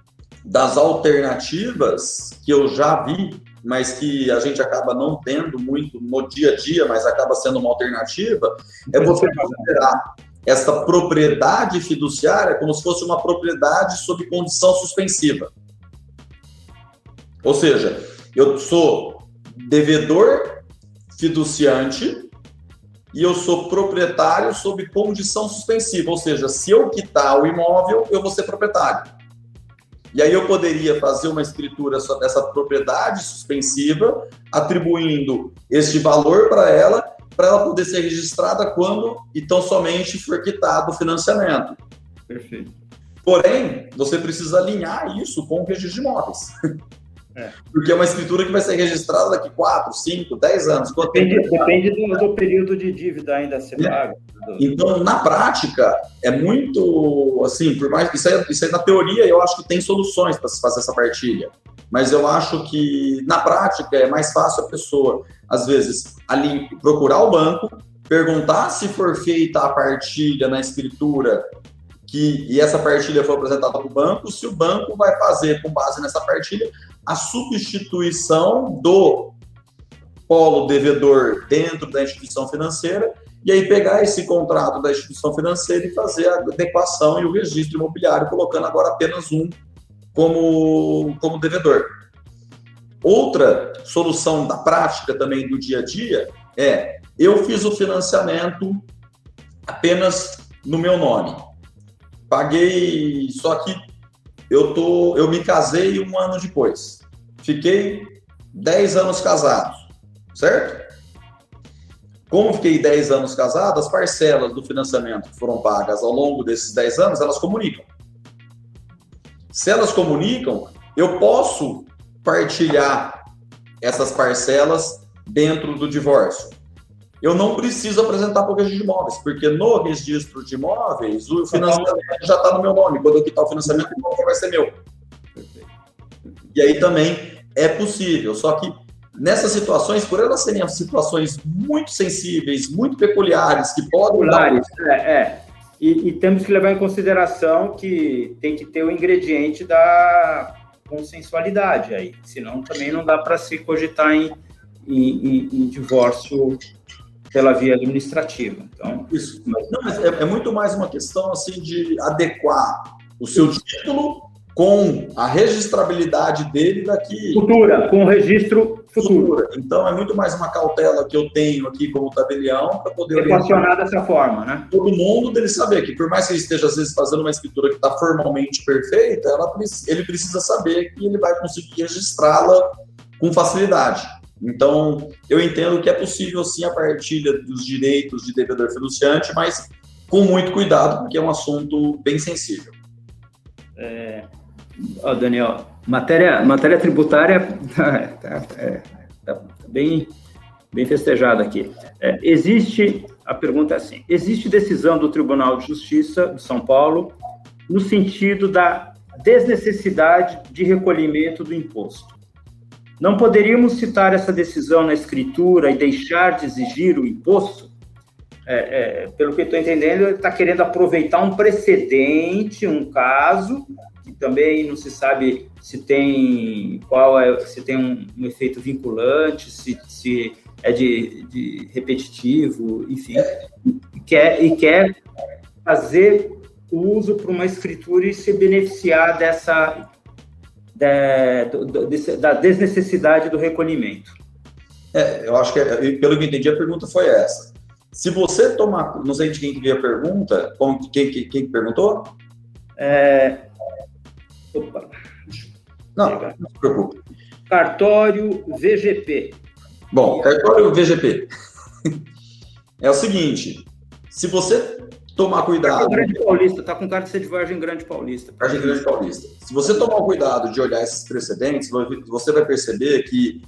das alternativas que eu já vi, mas que a gente acaba não tendo muito no dia a dia, mas acaba sendo uma alternativa, é você considerar essa propriedade fiduciária como se fosse uma propriedade sob condição suspensiva. Ou seja, eu sou devedor fiduciante e eu sou proprietário sob condição suspensiva, ou seja, se eu quitar o imóvel, eu vou ser proprietário. E aí eu poderia fazer uma escritura dessa propriedade suspensiva, atribuindo este valor para ela, para ela poder ser registrada quando e tão somente for quitado o financiamento. Perfeito. Porém, você precisa alinhar isso com o registro de imóveis. <laughs> É. Porque é uma escritura que vai ser registrada daqui 4, 5, 10 anos. Depende, depende do, do, período de dívida ainda a ser é. pago. Então, na prática, é muito assim, por mais isso aí, isso aí na teoria eu acho que tem soluções para se fazer essa partilha. Mas eu acho que na prática é mais fácil a pessoa, às vezes, ali procurar o banco, perguntar se for feita a partilha na escritura que, e essa partilha foi apresentada para o banco, se o banco vai fazer, com base nessa partilha, a substituição do polo devedor dentro da instituição financeira e aí pegar esse contrato da instituição financeira e fazer a adequação e o registro imobiliário, colocando agora apenas um como, como devedor. Outra solução da prática também do dia a dia é eu fiz o financiamento apenas no meu nome. Paguei, só que eu tô, eu me casei um ano depois. Fiquei 10 anos casado, certo? Como fiquei 10 anos casado, as parcelas do financiamento que foram pagas ao longo desses 10 anos, elas comunicam. Se elas comunicam, eu posso partilhar essas parcelas dentro do divórcio eu não preciso apresentar para o registro de imóveis, porque no registro de imóveis o financiamento já está no meu nome. Quando eu quitar o financiamento, o imóvel vai ser meu. E aí também é possível, só que nessas situações, por elas serem situações muito sensíveis, muito peculiares, que podem. Peculiares, dar... é, é. E, e, temos que levar em consideração que tem que ter o ingrediente da consensualidade aí, senão também não dá para se cogitar em, em, em, em divórcio pela via administrativa. Então, isso. Não, mas é, é, muito mais uma questão assim de adequar o seu título com a registrabilidade dele daqui futura, com o registro futuro. Então é muito mais uma cautela que eu tenho aqui como tabelião para poder equacionar dessa forma, né? Todo mundo dele saber que por mais que ele esteja às vezes fazendo uma escritura que está formalmente perfeita, ela, ele precisa saber que ele vai conseguir registrá-la com facilidade. Então, eu entendo que é possível sim a partilha dos direitos de devedor fiduciante, mas com muito cuidado, porque é um assunto bem sensível. É, ó, Daniel, matéria, matéria tributária <laughs> tá, é, tá bem, bem festejada aqui. É, existe, a pergunta é assim, existe decisão do Tribunal de Justiça de São Paulo no sentido da desnecessidade de recolhimento do imposto. Não poderíamos citar essa decisão na escritura e deixar de exigir o imposto? É, é, pelo que estou entendendo, ele está querendo aproveitar um precedente, um caso, que também não se sabe se tem qual é, se tem um, um efeito vinculante, se, se é de, de repetitivo, enfim, e quer, e quer fazer uso para uma escritura e se beneficiar dessa da, do, da desnecessidade do recolhimento. É, eu acho que, pelo que eu entendi, a pergunta foi essa. Se você tomar, não sei de quem que veio a pergunta, quem, quem, quem perguntou? É... Opa. Não, não se preocupe. Cartório VGP. Bom, cartório VGP. <laughs> é o seguinte, se você tomar cuidado. Tá Grande Paulista, tá com cara de ser de Vargem Grande Paulista. Vargem Grande Paulista. Se você tomar cuidado de olhar esses precedentes, você vai perceber que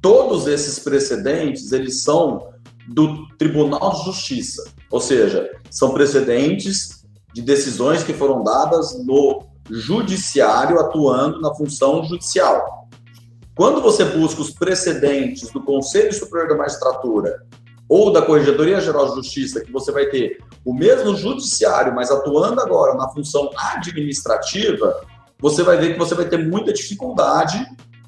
todos esses precedentes, eles são do Tribunal de Justiça. Ou seja, são precedentes de decisões que foram dadas no judiciário atuando na função judicial. Quando você busca os precedentes do Conselho Superior da Magistratura ou da Corregedoria Geral de Justiça, que você vai ter o mesmo judiciário, mas atuando agora na função administrativa, você vai ver que você vai ter muita dificuldade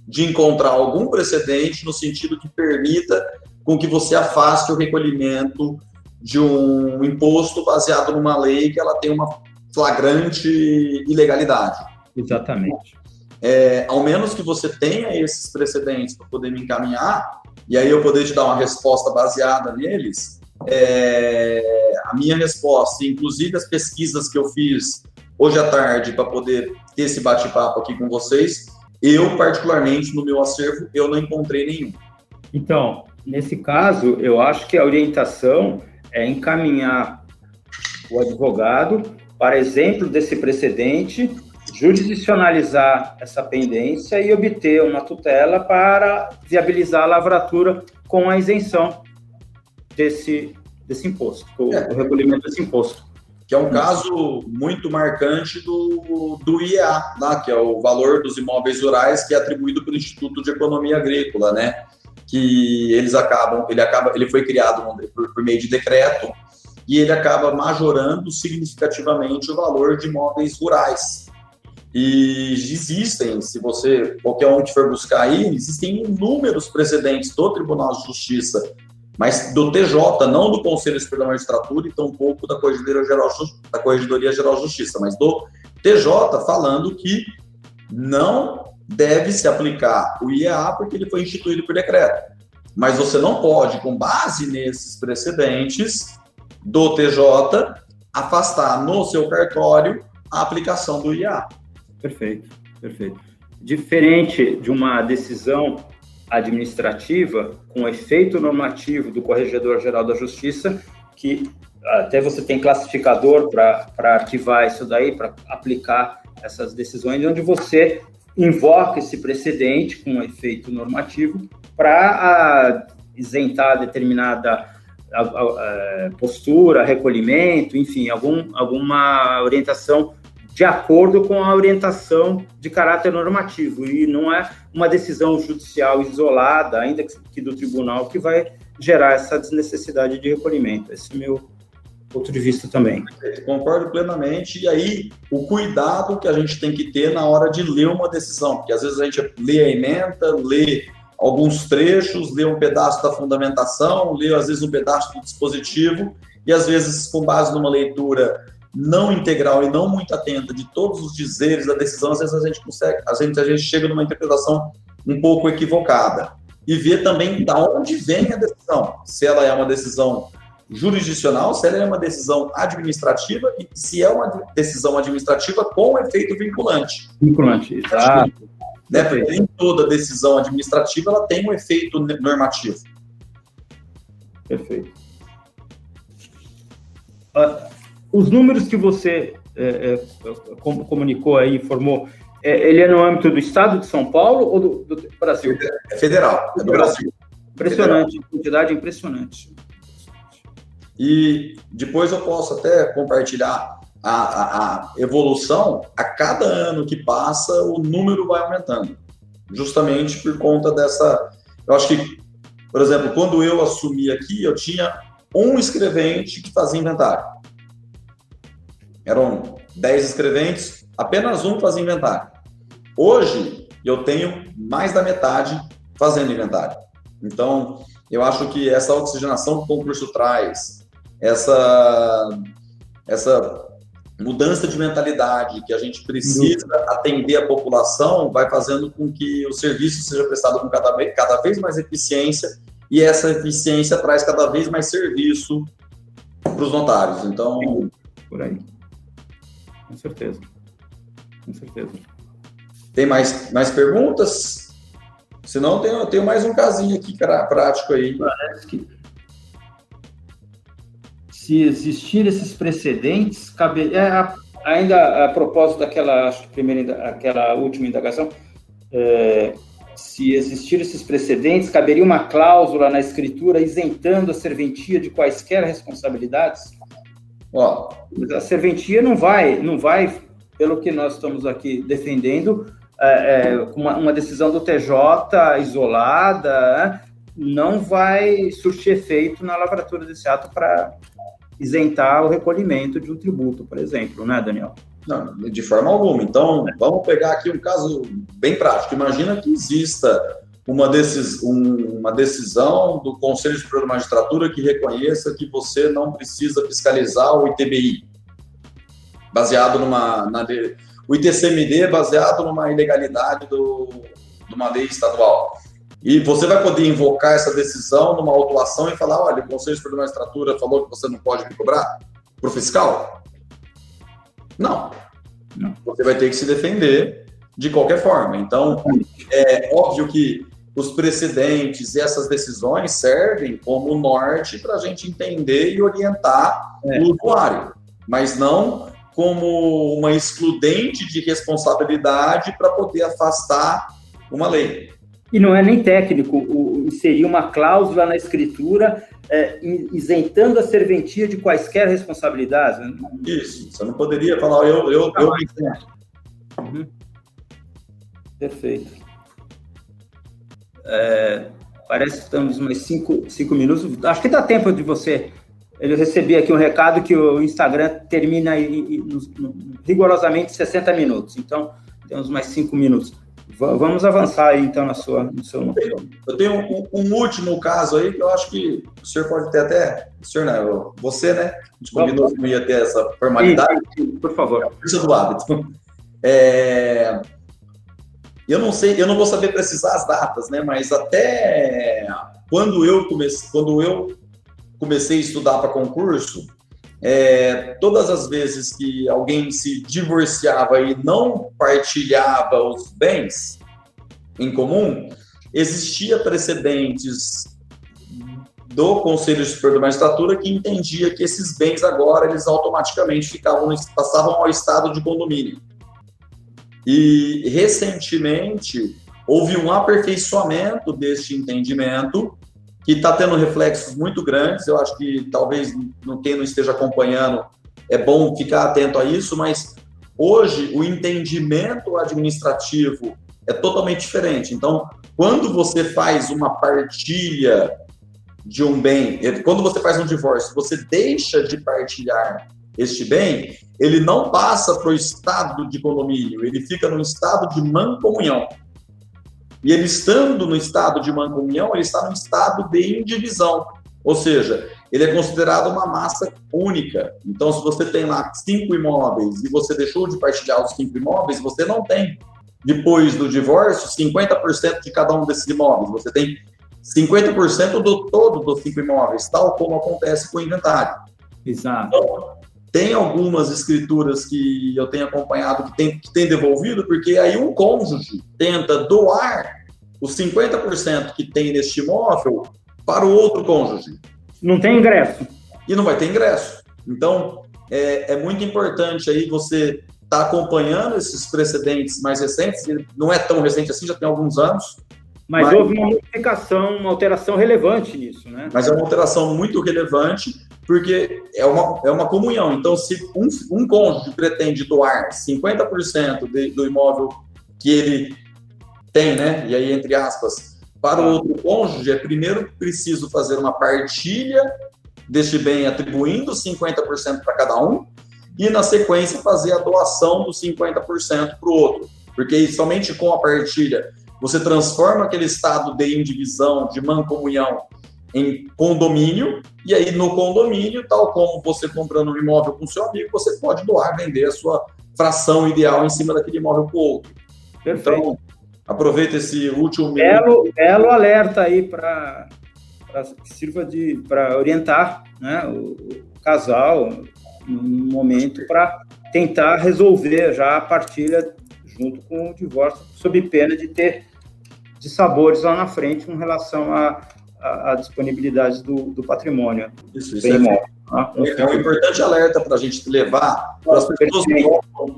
de encontrar algum precedente no sentido que permita com que você afaste o recolhimento de um imposto baseado numa lei que ela tem uma flagrante ilegalidade. Exatamente. É, ao menos que você tenha esses precedentes para poder me encaminhar, e aí eu poder te dar uma resposta baseada neles, é, a minha resposta, inclusive as pesquisas que eu fiz hoje à tarde para poder ter esse bate-papo aqui com vocês, eu particularmente no meu acervo eu não encontrei nenhum. Então, nesse caso, eu acho que a orientação é encaminhar o advogado para exemplo desse precedente jurisdicionalizar essa pendência e obter uma tutela para viabilizar a lavratura com a isenção desse, desse imposto, o, é. o recolhimento desse imposto. Que é um caso muito marcante do, do IEA, né, que é o valor dos imóveis rurais que é atribuído pelo Instituto de Economia Agrícola, né? Que eles acabam, ele acaba, ele foi criado por, por meio de decreto e ele acaba majorando significativamente o valor de imóveis rurais. E existem, se você, qualquer um que for buscar aí, existem inúmeros precedentes do Tribunal de Justiça, mas do TJ, não do Conselho Superior da Magistratura e tampouco da Corregedoria Geral, da Corregedoria Geral de Justiça, mas do TJ falando que não deve se aplicar o IEA porque ele foi instituído por decreto. Mas você não pode, com base nesses precedentes do TJ, afastar no seu cartório a aplicação do IEA. Perfeito, perfeito. Diferente de uma decisão administrativa com efeito normativo do Corregedor-Geral da Justiça, que até você tem classificador para arquivar isso daí, para aplicar essas decisões, onde você invoca esse precedente com efeito normativo para isentar determinada a, a, a postura, recolhimento, enfim, algum, alguma orientação de acordo com a orientação de caráter normativo e não é uma decisão judicial isolada, ainda que do tribunal, que vai gerar essa desnecessidade de recolhimento. Esse é meu ponto de vista também. Concordo plenamente. E aí, o cuidado que a gente tem que ter na hora de ler uma decisão, porque às vezes a gente lê a emenda, lê alguns trechos, lê um pedaço da fundamentação, lê às vezes um pedaço do dispositivo, e às vezes, com base numa leitura não integral e não muito atenta de todos os dizeres da decisão, às vezes a gente consegue, a gente, a gente chega numa interpretação um pouco equivocada. E ver também da onde vem a decisão. Se ela é uma decisão jurisdicional, se ela é uma decisão administrativa e se é uma decisão administrativa com efeito vinculante. Vinculante, exato. Né, porque nem toda decisão administrativa ela tem um efeito normativo. Perfeito. Uh, os números que você é, é, comunicou aí, informou, é, ele é no âmbito do Estado de São Paulo ou do, do Brasil? É federal, é do Brasil. Impressionante, federal. quantidade impressionante. E depois eu posso até compartilhar a, a, a, evolução. A cada ano que passa, o número vai aumentando. Justamente por conta dessa. Eu acho que, por exemplo, quando eu assumi aqui, eu tinha um escrevente que fazia inventário. Eram 10 escreventes, apenas um fazia inventário. Hoje, eu tenho mais da metade fazendo inventário. Então, eu acho que essa oxigenação que o concurso traz, essa, essa mudança de mentalidade que a gente precisa atender a população vai fazendo com que o serviço seja prestado com cada vez, cada vez mais eficiência e essa eficiência traz cada vez mais serviço para os notários. Então, por aí com certeza. Com certeza. Tem mais, mais perguntas? Se não, tenho, tenho mais um casinho aqui prático aí. Parece que se existir esses precedentes, cabe, é, ainda a propósito daquela acho, primeira, aquela última indagação, é, se existir esses precedentes, caberia uma cláusula na escritura isentando a serventia de quaisquer responsabilidades? Ó, a serventia não vai, não vai, pelo que nós estamos aqui defendendo, é, é, uma, uma, decisão do TJ isolada, né, não vai surtir efeito na lavratura desse ato para isentar o recolhimento de um tributo, por exemplo, né, Daniel? Não, de forma alguma. Então, vamos pegar aqui um caso bem prático. Imagina que exista uma, decis, um, uma decisão do Conselho Superior da Magistratura que reconheça que você não precisa fiscalizar o ITBI, baseado numa. Na, o ITCMD é baseado numa ilegalidade do, de uma lei estadual. E você vai poder invocar essa decisão numa autuação e falar: olha, o Conselho Superior da Magistratura falou que você não pode me cobrar para o fiscal? Não. Você vai ter que se defender de qualquer forma. Então, é óbvio que os precedentes e essas decisões servem como norte para a gente entender e orientar é. o usuário, mas não como uma excludente de responsabilidade para poder afastar uma lei. E não é nem técnico, o, seria uma cláusula na escritura é, isentando a serventia de quaisquer responsabilidades. Né? Isso, você não poderia falar, eu, eu, eu Uhum. Perfeito. É, parece que estamos mais cinco, cinco minutos. Acho que dá tempo de você. Eu recebi aqui um recado que o Instagram termina rigorosamente 60 minutos. Então, temos mais cinco minutos. Vamos avançar aí, então, na sua, no seu... Eu tenho, eu tenho um, um, último caso aí que eu acho que o senhor pode ter até... O senhor, né? Você, né? A gente combinou que ia ter essa formalidade. Sim, sim, por favor. É a força do hábito. É, eu não sei, eu não vou saber precisar as datas, né? Mas até quando eu comecei, quando eu comecei a estudar para concurso, é, todas as vezes que alguém se divorciava e não partilhava os bens em comum, existia precedentes do Conselho Superior da Magistratura que entendia que esses bens agora eles automaticamente ficavam passavam ao estado de condomínio. E recentemente houve um aperfeiçoamento deste entendimento que está tendo reflexos muito grandes. Eu acho que talvez quem não esteja acompanhando é bom ficar atento a isso, mas hoje o entendimento administrativo é totalmente diferente. Então, quando você faz uma partilha de um bem, quando você faz um divórcio, você deixa de partilhar este bem, ele não passa para o estado de condomínio, ele fica no estado de mancomunhão. E ele estando no estado de mancomunhão, ele está no estado de indivisão. Ou seja, ele é considerado uma massa única. Então, se você tem lá cinco imóveis e você deixou de partilhar os cinco imóveis, você não tem, depois do divórcio, 50% de cada um desses imóveis. Você tem 50% do todo dos cinco imóveis, tal como acontece com o inventário. Exato. Então, tem algumas escrituras que eu tenho acompanhado que tem, que tem devolvido, porque aí um cônjuge tenta doar os 50% que tem neste imóvel para o outro cônjuge. Não tem ingresso. E não vai ter ingresso. Então, é, é muito importante aí você estar tá acompanhando esses precedentes mais recentes, não é tão recente assim, já tem alguns anos, mas, mas, houve uma modificação, uma alteração relevante nisso, né? Mas é uma alteração muito relevante, porque é uma, é uma comunhão. Então, se um, um cônjuge pretende doar 50% de, do imóvel que ele tem, né? E aí, entre aspas, para o outro cônjuge, é primeiro preciso fazer uma partilha deste bem atribuindo 50% para cada um, e na sequência fazer a doação dos 50% para o outro. Porque somente com a partilha você transforma aquele estado de indivisão, de mancomunhão, em condomínio, e aí no condomínio, tal como você comprando um imóvel com seu amigo, você pode doar, vender a sua fração ideal em cima daquele imóvel para o outro. Perfeito. Então, aproveita esse último belo, belo alerta aí para sirva de para orientar né, o, o casal no momento para tentar resolver já a partilha junto com o divórcio, sob pena de ter de sabores lá na frente com relação à, à, disponibilidade do, do, patrimônio. Isso, isso é, tá? é, um importante alerta para a gente levar para as pessoas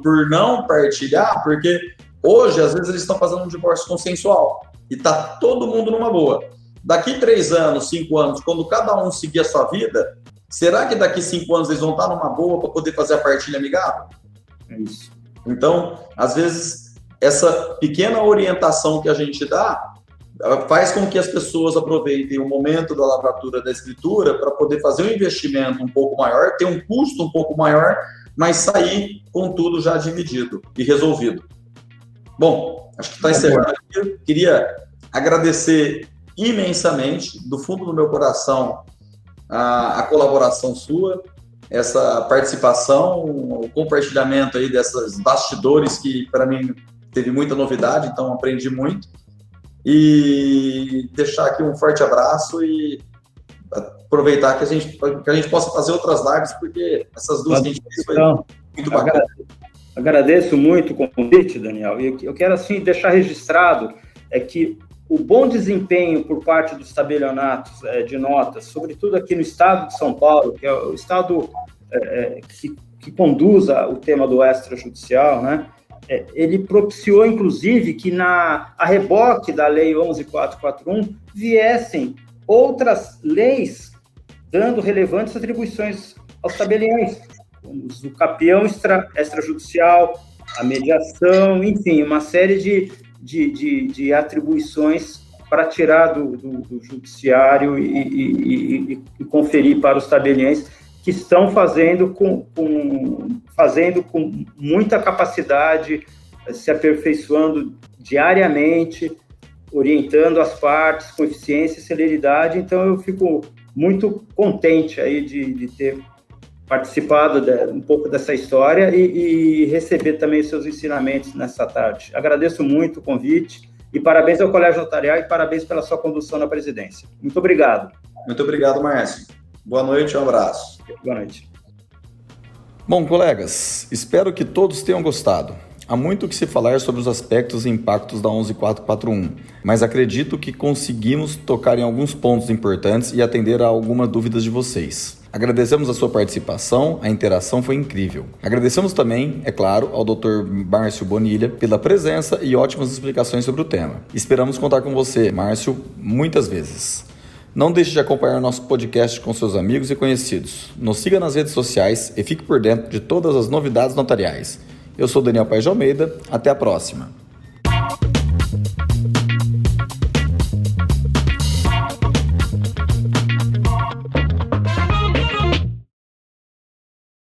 por não partilhar, porque hoje, às vezes, eles estão fazendo um divórcio consensual e está todo mundo numa boa. Daqui três anos, cinco anos, quando cada um seguir a sua vida, será que daqui cinco anos eles vão estar numa boa para poder fazer a partilha amigável? É isso. Então, às vezes, essa pequena orientação que a gente dá faz com que as pessoas aproveitem o momento da lavratura da escritura para poder fazer um investimento um pouco maior, ter um custo um pouco maior, mas sair com tudo já dividido e resolvido. Bom, acho que está encerrado aqui. Queria agradecer imensamente, do fundo do meu coração, a, a colaboração sua essa participação, o compartilhamento aí dessas bastidores que para mim teve muita novidade, então aprendi muito. E deixar aqui um forte abraço e aproveitar que a gente que a gente possa fazer outras lives porque essas duas que a gente fez foi então, muito bacana. Agradeço muito o convite, Daniel. E eu quero assim deixar registrado é que o bom desempenho por parte dos tabelionatos é, de notas, sobretudo aqui no estado de São Paulo, que é o estado é, é que que conduz o tema do extrajudicial, né? É, ele propiciou, inclusive, que na a reboque da Lei 11441 viessem outras leis dando relevantes atribuições aos tabeliões, como o capião extra, extrajudicial, a mediação, enfim, uma série de, de, de, de atribuições para tirar do, do, do judiciário e, e, e, e, conferir para os tabeliões que estão fazendo com, com, fazendo com muita capacidade, se aperfeiçoando diariamente, orientando as partes com eficiência e celeridade. Então, eu fico muito contente aí de, de ter participado de, um pouco dessa história e, e receber também seus ensinamentos nessa tarde. Agradeço muito o convite e parabéns ao Colégio Notarial e parabéns pela sua condução na presidência. Muito obrigado. Muito obrigado, Márcio. Boa noite, um abraço. Boa noite. Bom, colegas, espero que todos tenham gostado. Há muito o que se falar sobre os aspectos e impactos da 11441, mas acredito que conseguimos tocar em alguns pontos importantes e atender a algumas dúvidas de vocês. Agradecemos a sua participação, a interação foi incrível. Agradecemos também, é claro, ao Dr. Márcio Bonilha pela presença e ótimas explicações sobre o tema. Esperamos contar com você, Márcio, muitas vezes. Não deixe de acompanhar nosso podcast com seus amigos e conhecidos. Nos siga nas redes sociais e fique por dentro de todas as novidades notariais. Eu sou Daniel Paes de Almeida, até a próxima.